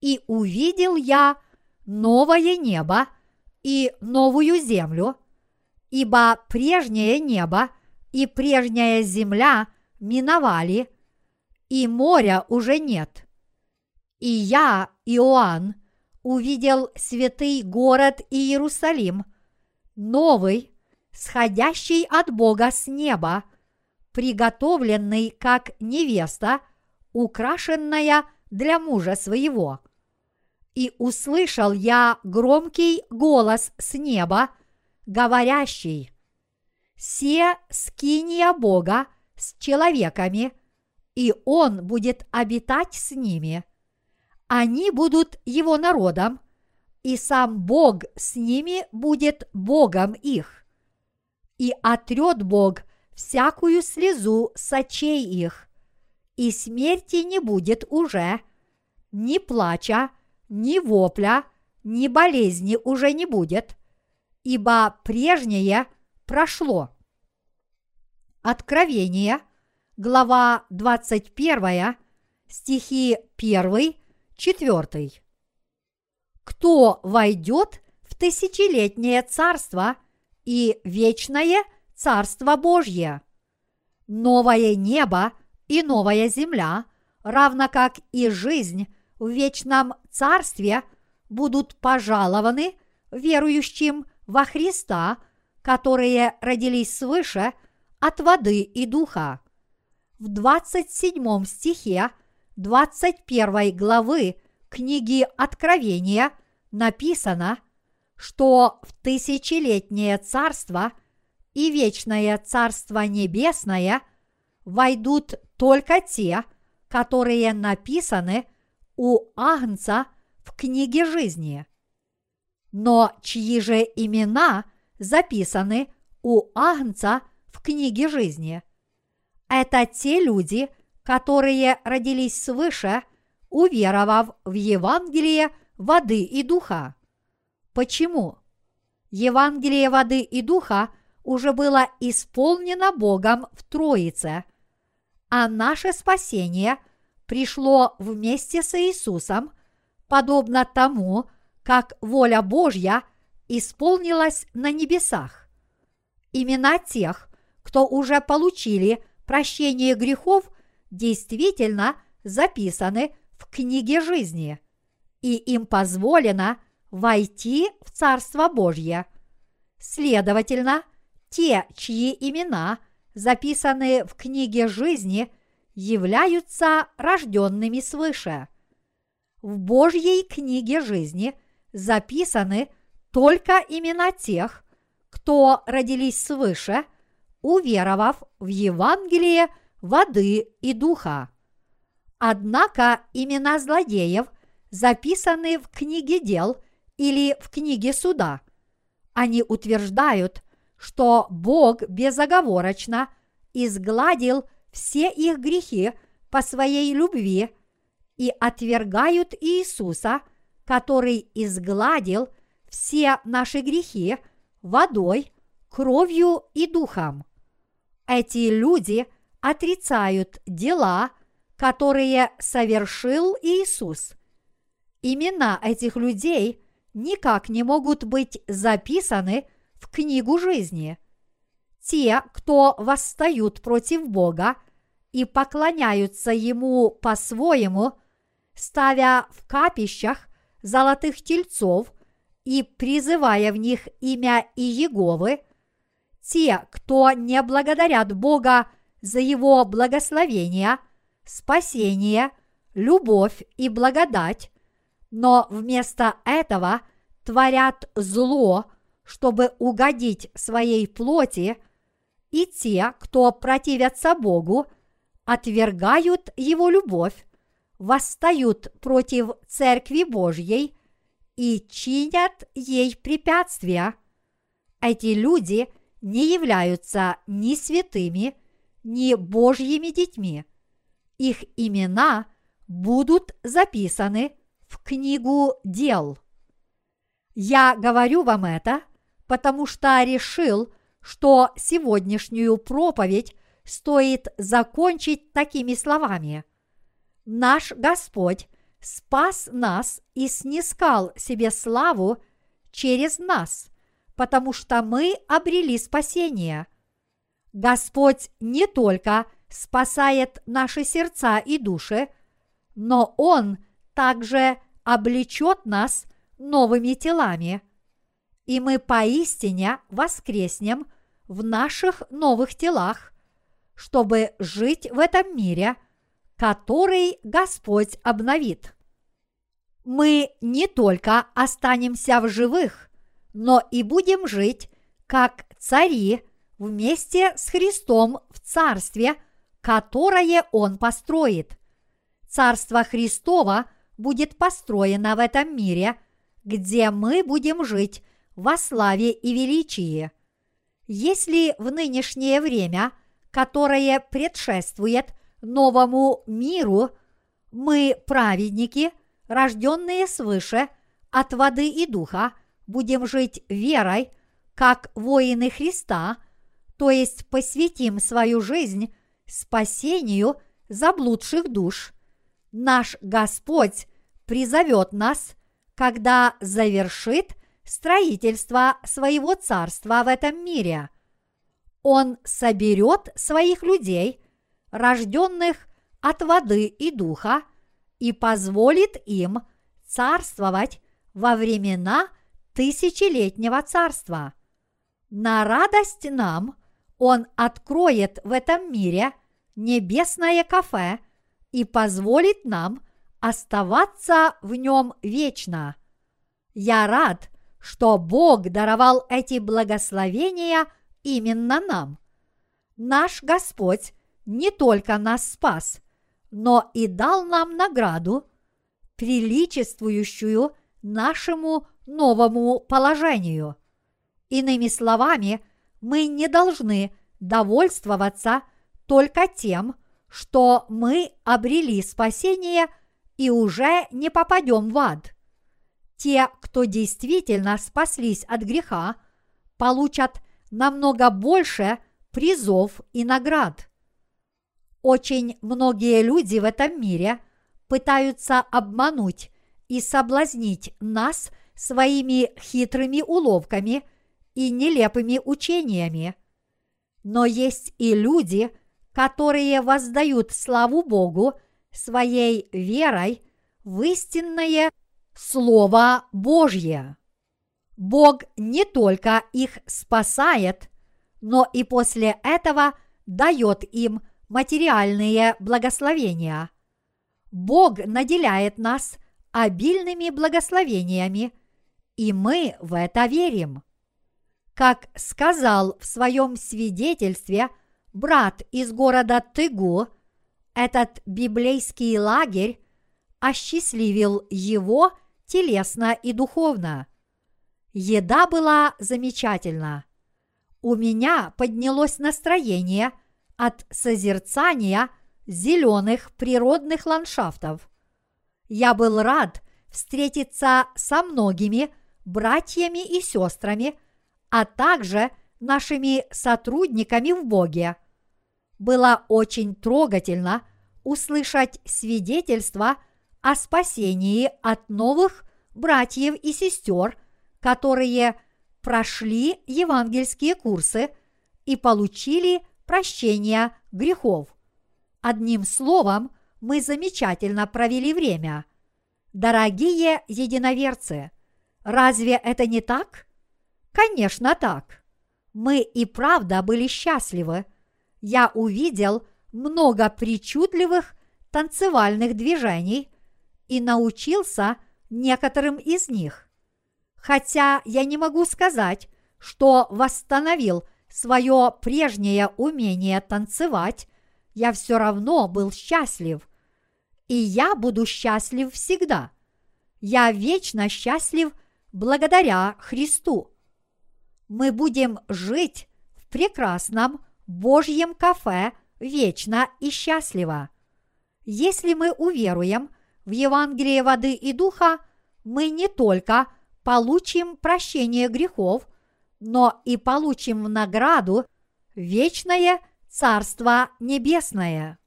A: И увидел я новое небо и новую землю, ибо прежнее небо и прежняя земля миновали, и моря уже нет. И я, Иоанн, увидел святый город Иерусалим, новый, сходящий от Бога с неба, приготовленный как невеста, украшенная для мужа своего. И услышал я громкий голос с неба, говорящий, «Се скиния Бога с человеками, и Он будет обитать с ними» они будут его народом, и сам Бог с ними будет Богом их. И отрет Бог всякую слезу с очей их, и смерти не будет уже, ни плача, ни вопля, ни болезни уже не будет, ибо прежнее прошло. Откровение, глава 21, стихи 1 Четвертый. Кто войдет в тысячелетнее царство и вечное царство Божье? Новое небо и новая земля, равно как и жизнь в вечном царстве, будут пожалованы верующим во Христа, которые родились свыше от воды и духа. В 27 стихе 21 главы книги Откровения написано, что в тысячелетнее царство и вечное царство небесное войдут только те, которые написаны у Агнца в книге жизни. Но чьи же имена записаны у Агнца в книге жизни? Это те люди, которые родились свыше, уверовав в Евангелие воды и духа. Почему? Евангелие воды и духа уже было исполнено Богом в Троице, а наше спасение пришло вместе с Иисусом, подобно тому, как воля Божья исполнилась на небесах. Имена тех, кто уже получили прощение грехов, действительно записаны в книге жизни, и им позволено войти в Царство Божье. Следовательно, те, чьи имена записаны в книге жизни, являются рожденными свыше. В Божьей книге жизни записаны только имена тех, кто родились свыше, уверовав в Евангелие воды и духа. Однако имена злодеев записаны в книге дел или в книге суда. Они утверждают, что Бог безоговорочно изгладил все их грехи по своей любви и отвергают Иисуса, который изгладил все наши грехи водой, кровью и духом. Эти люди отрицают дела – которые совершил Иисус. Имена этих людей никак не могут быть записаны в книгу жизни. Те, кто восстают против Бога и поклоняются Ему по-своему, ставя в капищах золотых тельцов и призывая в них имя Иеговы, те, кто не благодарят Бога за Его благословения – спасение, любовь и благодать, но вместо этого творят зло, чтобы угодить своей плоти, и те, кто противятся Богу, отвергают Его любовь, восстают против Церкви Божьей и чинят ей препятствия. Эти люди не являются ни святыми, ни Божьими детьми их имена будут записаны в книгу дел. Я говорю вам это, потому что решил, что сегодняшнюю проповедь стоит закончить такими словами. Наш Господь спас нас и снискал себе славу через нас, потому что мы обрели спасение. Господь не только – спасает наши сердца и души, но Он также облечет нас новыми телами, и мы поистине воскреснем в наших новых телах, чтобы жить в этом мире, который Господь обновит. Мы не только останемся в живых, но и будем жить как цари вместе с Христом в Царстве – которое Он построит. Царство Христово будет построено в этом мире, где мы будем жить во славе и величии. Если в нынешнее время, которое предшествует новому миру, мы, праведники, рожденные свыше от воды и духа, будем жить верой, как воины Христа, то есть посвятим свою жизнь спасению заблудших душ, наш Господь призовет нас, когда завершит строительство своего царства в этом мире. Он соберет своих людей, рожденных от воды и духа, и позволит им царствовать во времена тысячелетнего царства. На радость нам Он откроет в этом мире небесное кафе и позволит нам оставаться в нем вечно. Я рад, что Бог даровал эти благословения именно нам. Наш Господь не только нас спас, но и дал нам награду, приличествующую нашему новому положению. Иными словами, мы не должны довольствоваться только тем, что мы обрели спасение и уже не попадем в ад. Те, кто действительно спаслись от греха, получат намного больше призов и наград. Очень многие люди в этом мире пытаются обмануть и соблазнить нас своими хитрыми уловками и нелепыми учениями. Но есть и люди, которые воздают славу Богу своей верой в истинное Слово Божье. Бог не только их спасает, но и после этого дает им материальные благословения. Бог наделяет нас обильными благословениями, и мы в это верим. Как сказал в своем свидетельстве брат из города Тыгу, этот библейский лагерь осчастливил его телесно и духовно. Еда была замечательна. У меня поднялось настроение от созерцания зеленых природных ландшафтов. Я был рад встретиться со многими братьями и сестрами, а также нашими сотрудниками в Боге. Было очень трогательно услышать свидетельства о спасении от новых братьев и сестер, которые прошли евангельские курсы и получили прощение грехов. Одним словом, мы замечательно провели время. Дорогие единоверцы, разве это не так? Конечно, так. Мы и правда были счастливы. Я увидел много причудливых танцевальных движений и научился некоторым из них. Хотя я не могу сказать, что восстановил свое прежнее умение танцевать, я все равно был счастлив. И я буду счастлив всегда. Я вечно счастлив благодаря Христу. Мы будем жить в прекрасном Божьем кафе вечно и счастливо. Если мы уверуем в Евангелие воды и духа, мы не только получим прощение грехов, но и получим в награду вечное Царство Небесное.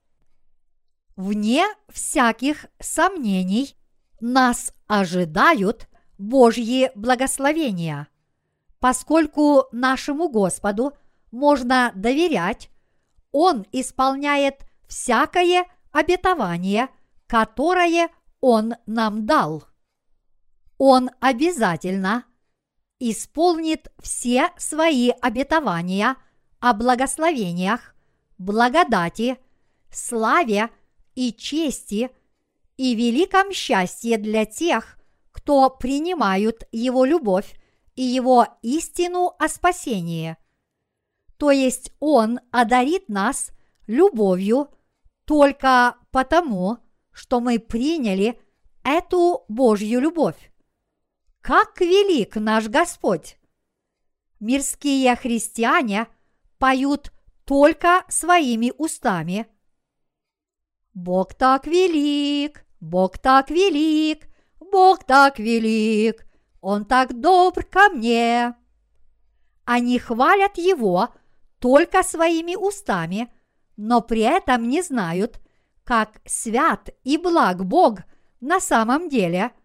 A: Вне всяких сомнений нас ожидают Божьи благословения. Поскольку нашему Господу можно доверять, Он исполняет всякое обетование, которое Он нам дал. Он обязательно исполнит все свои обетования о благословениях, благодати, славе и чести и великом счастье для тех, кто принимают Его любовь и Его истину о спасении. То есть Он одарит нас любовью только потому, что мы приняли эту Божью любовь. Как велик наш Господь! Мирские христиане поют только своими устами. Бог так велик, Бог так велик, Бог так велик, Он так добр ко мне. Они хвалят Его только своими устами, но при этом не знают, как свят и благ Бог на самом деле –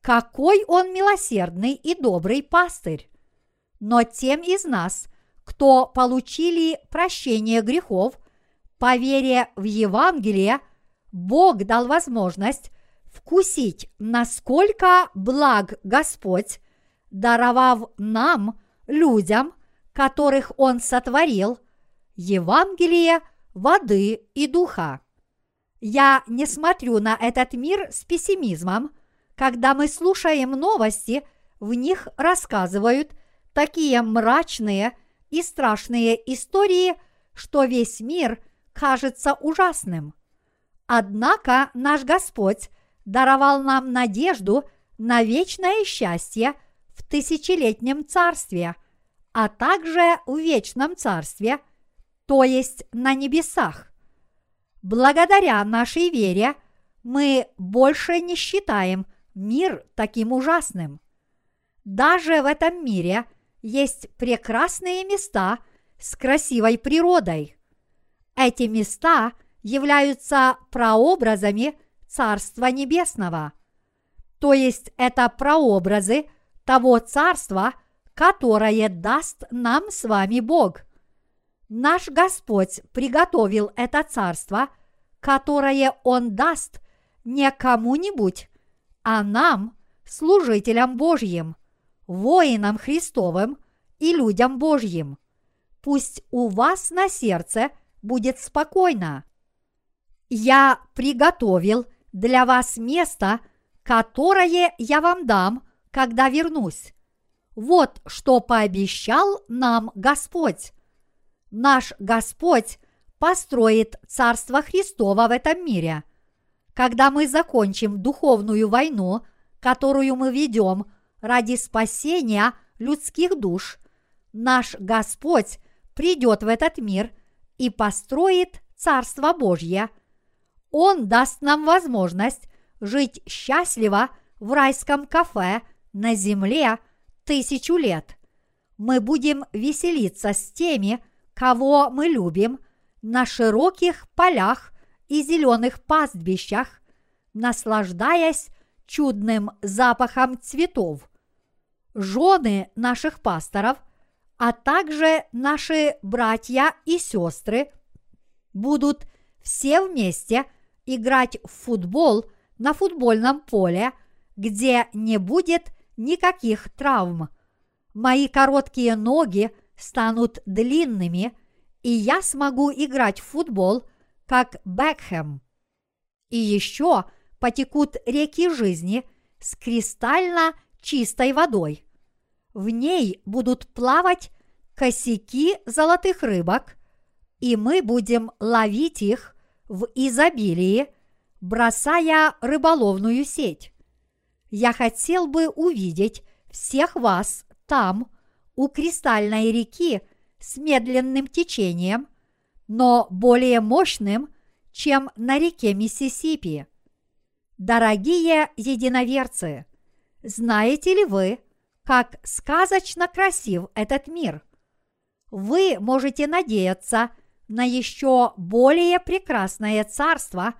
A: какой он милосердный и добрый пастырь! Но тем из нас, кто получили прощение грехов, по вере в Евангелие, Бог дал возможность вкусить, насколько благ Господь даровав нам, людям, которых Он сотворил, Евангелие воды и духа. Я не смотрю на этот мир с пессимизмом, когда мы слушаем новости, в них рассказывают такие мрачные и страшные истории, что весь мир кажется ужасным. Однако наш Господь даровал нам надежду на вечное счастье в тысячелетнем царстве, а также в вечном царстве, то есть на небесах. Благодаря нашей вере мы больше не считаем мир таким ужасным. Даже в этом мире есть прекрасные места с красивой природой. Эти места являются прообразами Царства Небесного. То есть это прообразы того Царства, которое даст нам с вами Бог – Наш Господь приготовил это царство, которое Он даст не кому-нибудь, а нам, служителям Божьим, воинам Христовым и людям Божьим. Пусть у вас на сердце будет спокойно. Я приготовил для вас место, которое я вам дам, когда вернусь. Вот что пообещал нам Господь наш Господь построит Царство Христово в этом мире. Когда мы закончим духовную войну, которую мы ведем ради спасения людских душ, наш Господь придет в этот мир и построит Царство Божье. Он даст нам возможность жить счастливо в райском кафе на земле тысячу лет. Мы будем веселиться с теми, кого мы любим, на широких полях и зеленых пастбищах, наслаждаясь чудным запахом цветов. Жены наших пасторов, а также наши братья и сестры будут все вместе играть в футбол на футбольном поле, где не будет никаких травм. Мои короткие ноги станут длинными, и я смогу играть в футбол, как Бекхэм. И еще потекут реки жизни с кристально чистой водой. В ней будут плавать косяки золотых рыбок, и мы будем ловить их в изобилии, бросая рыболовную сеть. Я хотел бы увидеть всех вас там, у кристальной реки с медленным течением, но более мощным, чем на реке Миссисипи. Дорогие единоверцы, знаете ли вы, как сказочно красив этот мир? Вы можете надеяться на еще более прекрасное царство,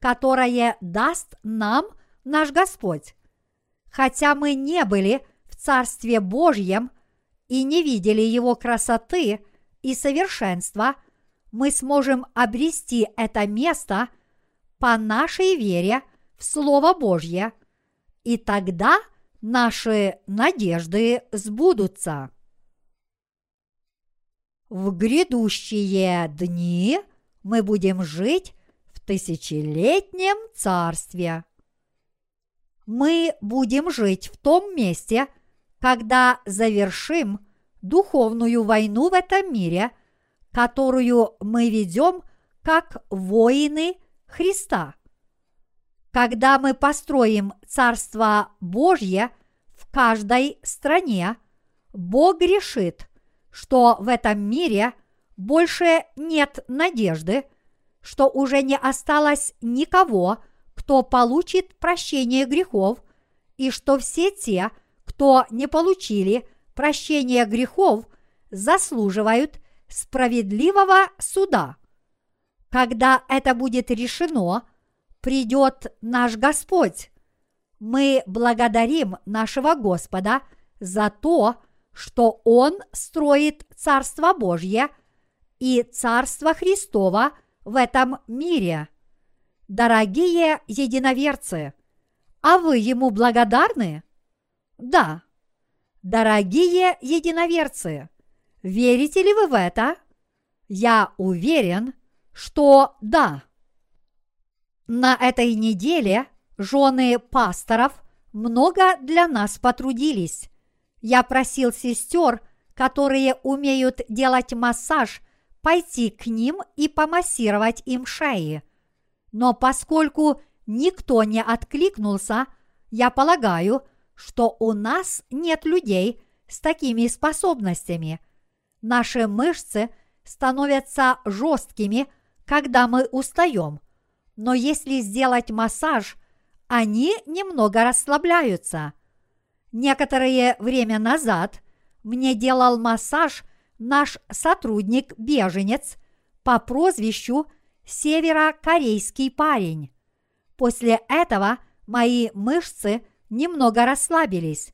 A: которое даст нам наш Господь. Хотя мы не были в Царстве Божьем и не видели его красоты и совершенства, мы сможем обрести это место по нашей вере в Слово Божье, и тогда наши надежды сбудутся. В грядущие дни мы будем жить в тысячелетнем царстве. Мы будем жить в том месте, когда завершим духовную войну в этом мире, которую мы ведем как воины Христа. Когда мы построим Царство Божье в каждой стране, Бог решит, что в этом мире больше нет надежды, что уже не осталось никого, кто получит прощение грехов, и что все те, кто не получили прощения грехов, заслуживают справедливого суда. Когда это будет решено, придет наш Господь. Мы благодарим нашего Господа за то, что Он строит Царство Божье и Царство Христово в этом мире. Дорогие единоверцы, а вы Ему благодарны? Да. Дорогие единоверцы, верите ли вы в это? Я уверен, что да. На этой неделе жены пасторов много для нас потрудились. Я просил сестер, которые умеют делать массаж, пойти к ним и помассировать им шеи. Но поскольку никто не откликнулся, я полагаю, что у нас нет людей с такими способностями. Наши мышцы становятся жесткими, когда мы устаем. Но если сделать массаж, они немного расслабляются. Некоторое время назад мне делал массаж наш сотрудник-беженец по прозвищу Северокорейский парень. После этого мои мышцы немного расслабились.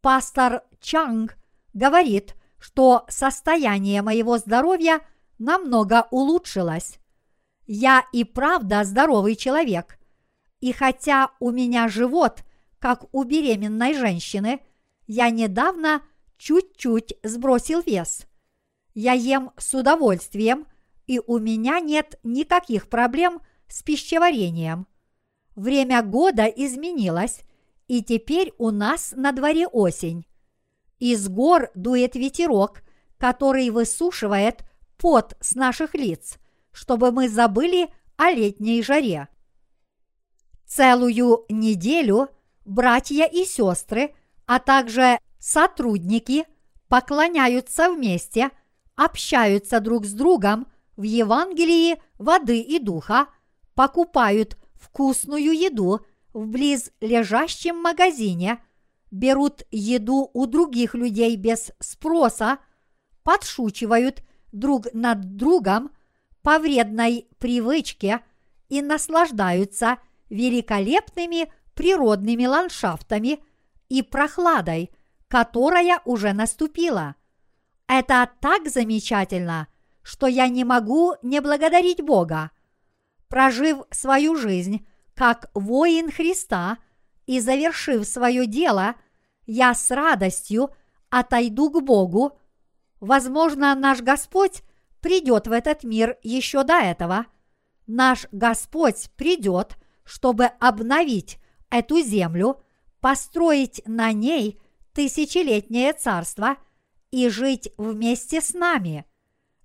A: Пастор Чанг говорит, что состояние моего здоровья намного улучшилось. Я и правда здоровый человек. И хотя у меня живот, как у беременной женщины, я недавно чуть-чуть сбросил вес. Я ем с удовольствием, и у меня нет никаких проблем с пищеварением. Время года изменилось, и теперь у нас на дворе осень. Из гор дует ветерок, который высушивает пот с наших лиц, чтобы мы забыли о летней жаре. Целую неделю братья и сестры, а также сотрудники поклоняются вместе, общаются друг с другом в Евангелии воды и духа, покупают вкусную еду в близлежащем магазине, берут еду у других людей без спроса, подшучивают друг над другом по вредной привычке и наслаждаются великолепными природными ландшафтами и прохладой, которая уже наступила. Это так замечательно, что я не могу не благодарить Бога. Прожив свою жизнь как воин Христа и завершив свое дело, я с радостью отойду к Богу. Возможно, наш Господь придет в этот мир еще до этого. Наш Господь придет, чтобы обновить эту землю, построить на ней тысячелетнее царство и жить вместе с нами.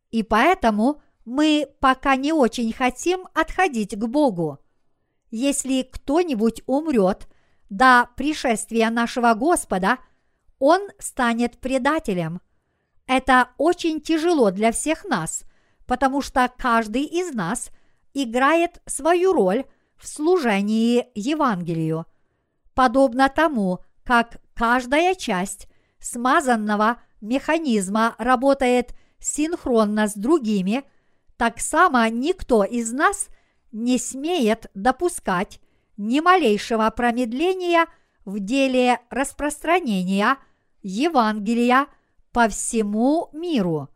A: И поэтому мы пока не очень хотим отходить к Богу. Если кто-нибудь умрет до пришествия нашего Господа, он станет предателем. Это очень тяжело для всех нас, потому что каждый из нас играет свою роль в служении Евангелию. Подобно тому, как каждая часть смазанного механизма работает синхронно с другими, так само никто из нас не смеет допускать ни малейшего промедления в деле распространения Евангелия по всему миру.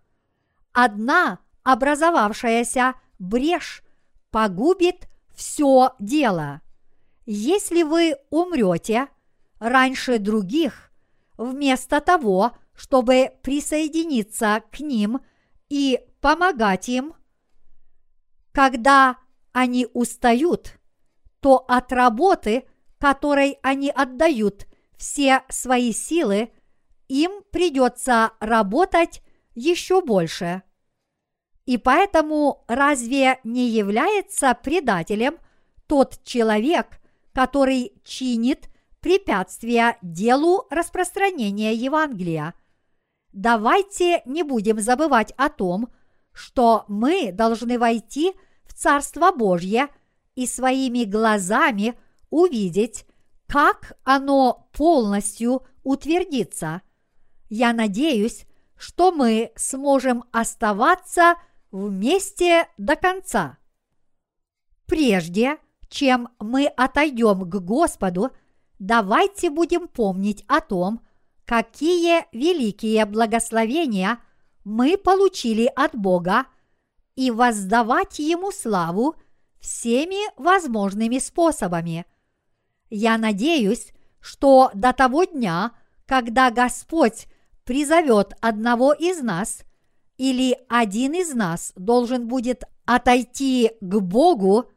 A: Одна образовавшаяся брешь погубит все дело. Если вы умрете раньше других, вместо того, чтобы присоединиться к ним и помогать им, когда они устают, то от работы, которой они отдают все свои силы, им придется работать еще больше. И поэтому разве не является предателем тот человек, который чинит препятствия делу распространения Евангелия? Давайте не будем забывать о том, что мы должны войти в Царство Божье и своими глазами увидеть, как оно полностью утвердится. Я надеюсь, что мы сможем оставаться вместе до конца. Прежде чем мы отойдем к Господу, давайте будем помнить о том, какие великие благословения мы получили от Бога и воздавать Ему славу всеми возможными способами. Я надеюсь, что до того дня, когда Господь призовет одного из нас, или один из нас должен будет отойти к Богу,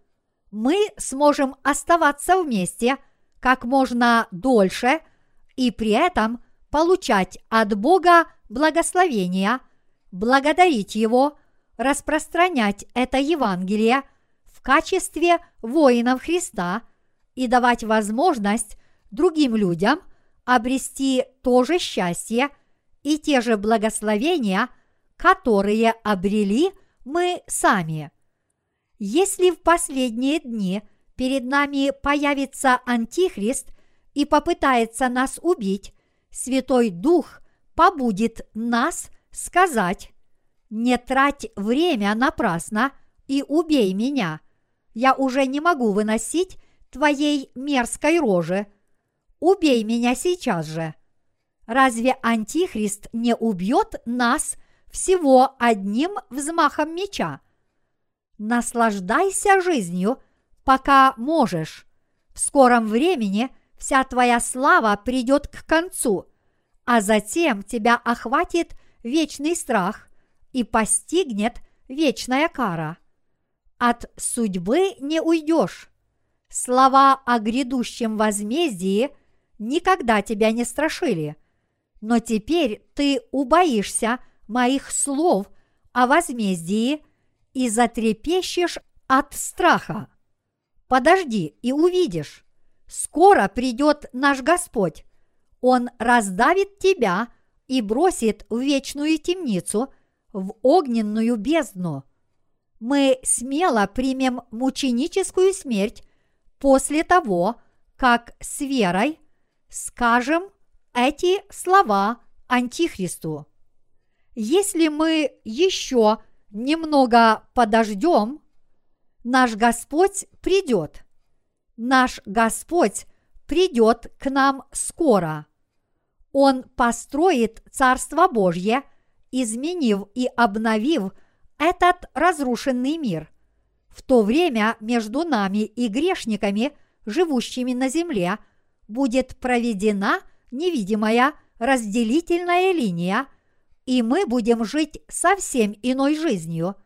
A: мы сможем оставаться вместе как можно дольше и при этом получать от Бога благословения, благодарить Его, распространять это Евангелие в качестве воинов Христа и давать возможность другим людям обрести то же счастье и те же благословения, которые обрели мы сами. Если в последние дни перед нами появится Антихрист и попытается нас убить, Святой Дух побудит нас сказать «Не трать время напрасно и убей меня. Я уже не могу выносить твоей мерзкой рожи. Убей меня сейчас же». Разве Антихрист не убьет нас всего одним взмахом меча? Наслаждайся жизнью, пока можешь. В скором времени вся твоя слава придет к концу, а затем тебя охватит вечный страх и постигнет вечная кара. От судьбы не уйдешь. Слова о грядущем возмездии никогда тебя не страшили – но теперь ты убоишься моих слов о возмездии и затрепещешь от страха. Подожди и увидишь. Скоро придет наш Господь. Он раздавит тебя и бросит в вечную темницу, в огненную бездну. Мы смело примем мученическую смерть после того, как с верой скажем – эти слова Антихристу. Если мы еще немного подождем, наш Господь придет. Наш Господь придет к нам скоро. Он построит Царство Божье, изменив и обновив этот разрушенный мир. В то время между нами и грешниками, живущими на земле, будет проведена невидимая разделительная линия, и мы будем жить совсем иной жизнью.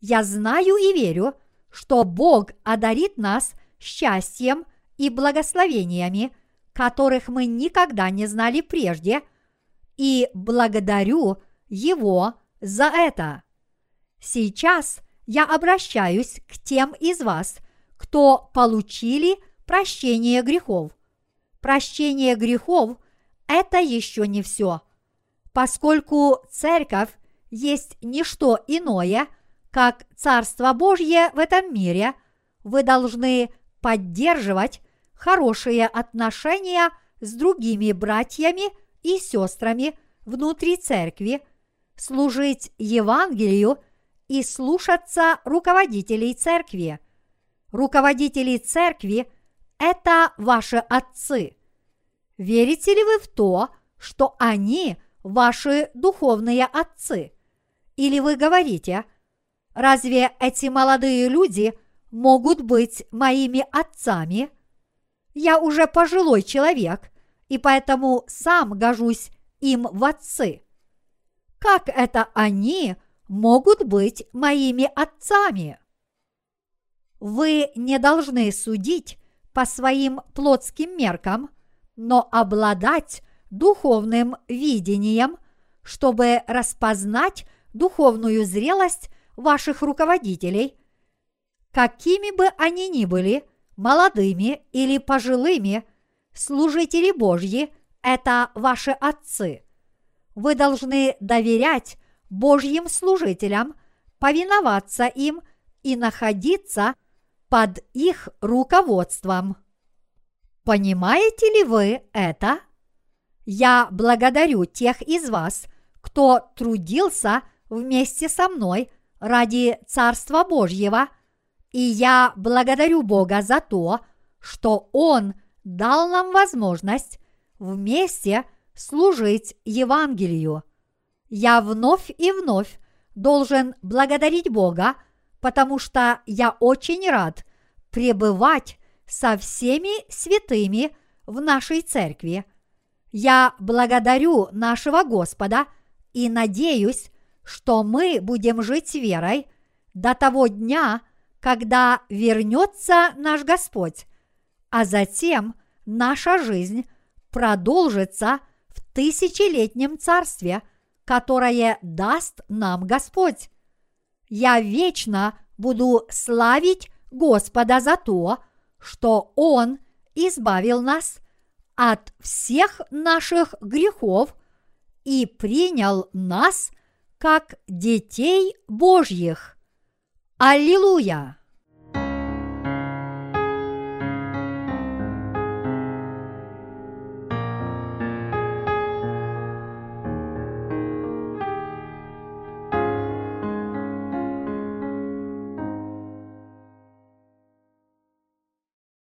A: Я знаю и верю, что Бог одарит нас счастьем и благословениями, которых мы никогда не знали прежде, и благодарю Его за это. Сейчас я обращаюсь к тем из вас, кто получили прощение грехов прощение грехов – это еще не все, поскольку церковь есть не что иное, как Царство Божье в этом мире, вы должны поддерживать хорошие отношения с другими братьями и сестрами внутри церкви, служить Евангелию и слушаться руководителей церкви. Руководители церкви – это ваши отцы. Верите ли вы в то, что они ваши духовные отцы? Или вы говорите, разве эти молодые люди могут быть моими отцами? Я уже пожилой человек, и поэтому сам гожусь им в отцы. Как это они могут быть моими отцами? Вы не должны судить по своим плотским меркам, но обладать духовным видением, чтобы распознать духовную зрелость ваших руководителей, какими бы они ни были, молодыми или пожилыми, служители Божьи – это ваши отцы. Вы должны доверять Божьим служителям, повиноваться им и находиться – под их руководством. Понимаете ли вы это? Я благодарю тех из вас, кто трудился вместе со мной ради Царства Божьего, и я благодарю Бога за то, что Он дал нам возможность вместе служить Евангелию. Я вновь и вновь должен благодарить Бога потому что я очень рад пребывать со всеми святыми в нашей церкви. Я благодарю нашего Господа и надеюсь, что мы будем жить верой до того дня, когда вернется наш Господь, а затем наша жизнь продолжится тысячелетнем царстве, которое даст нам Господь. Я вечно буду славить Господа за то, что Он избавил нас от всех наших грехов и принял нас как детей Божьих. Аллилуйя!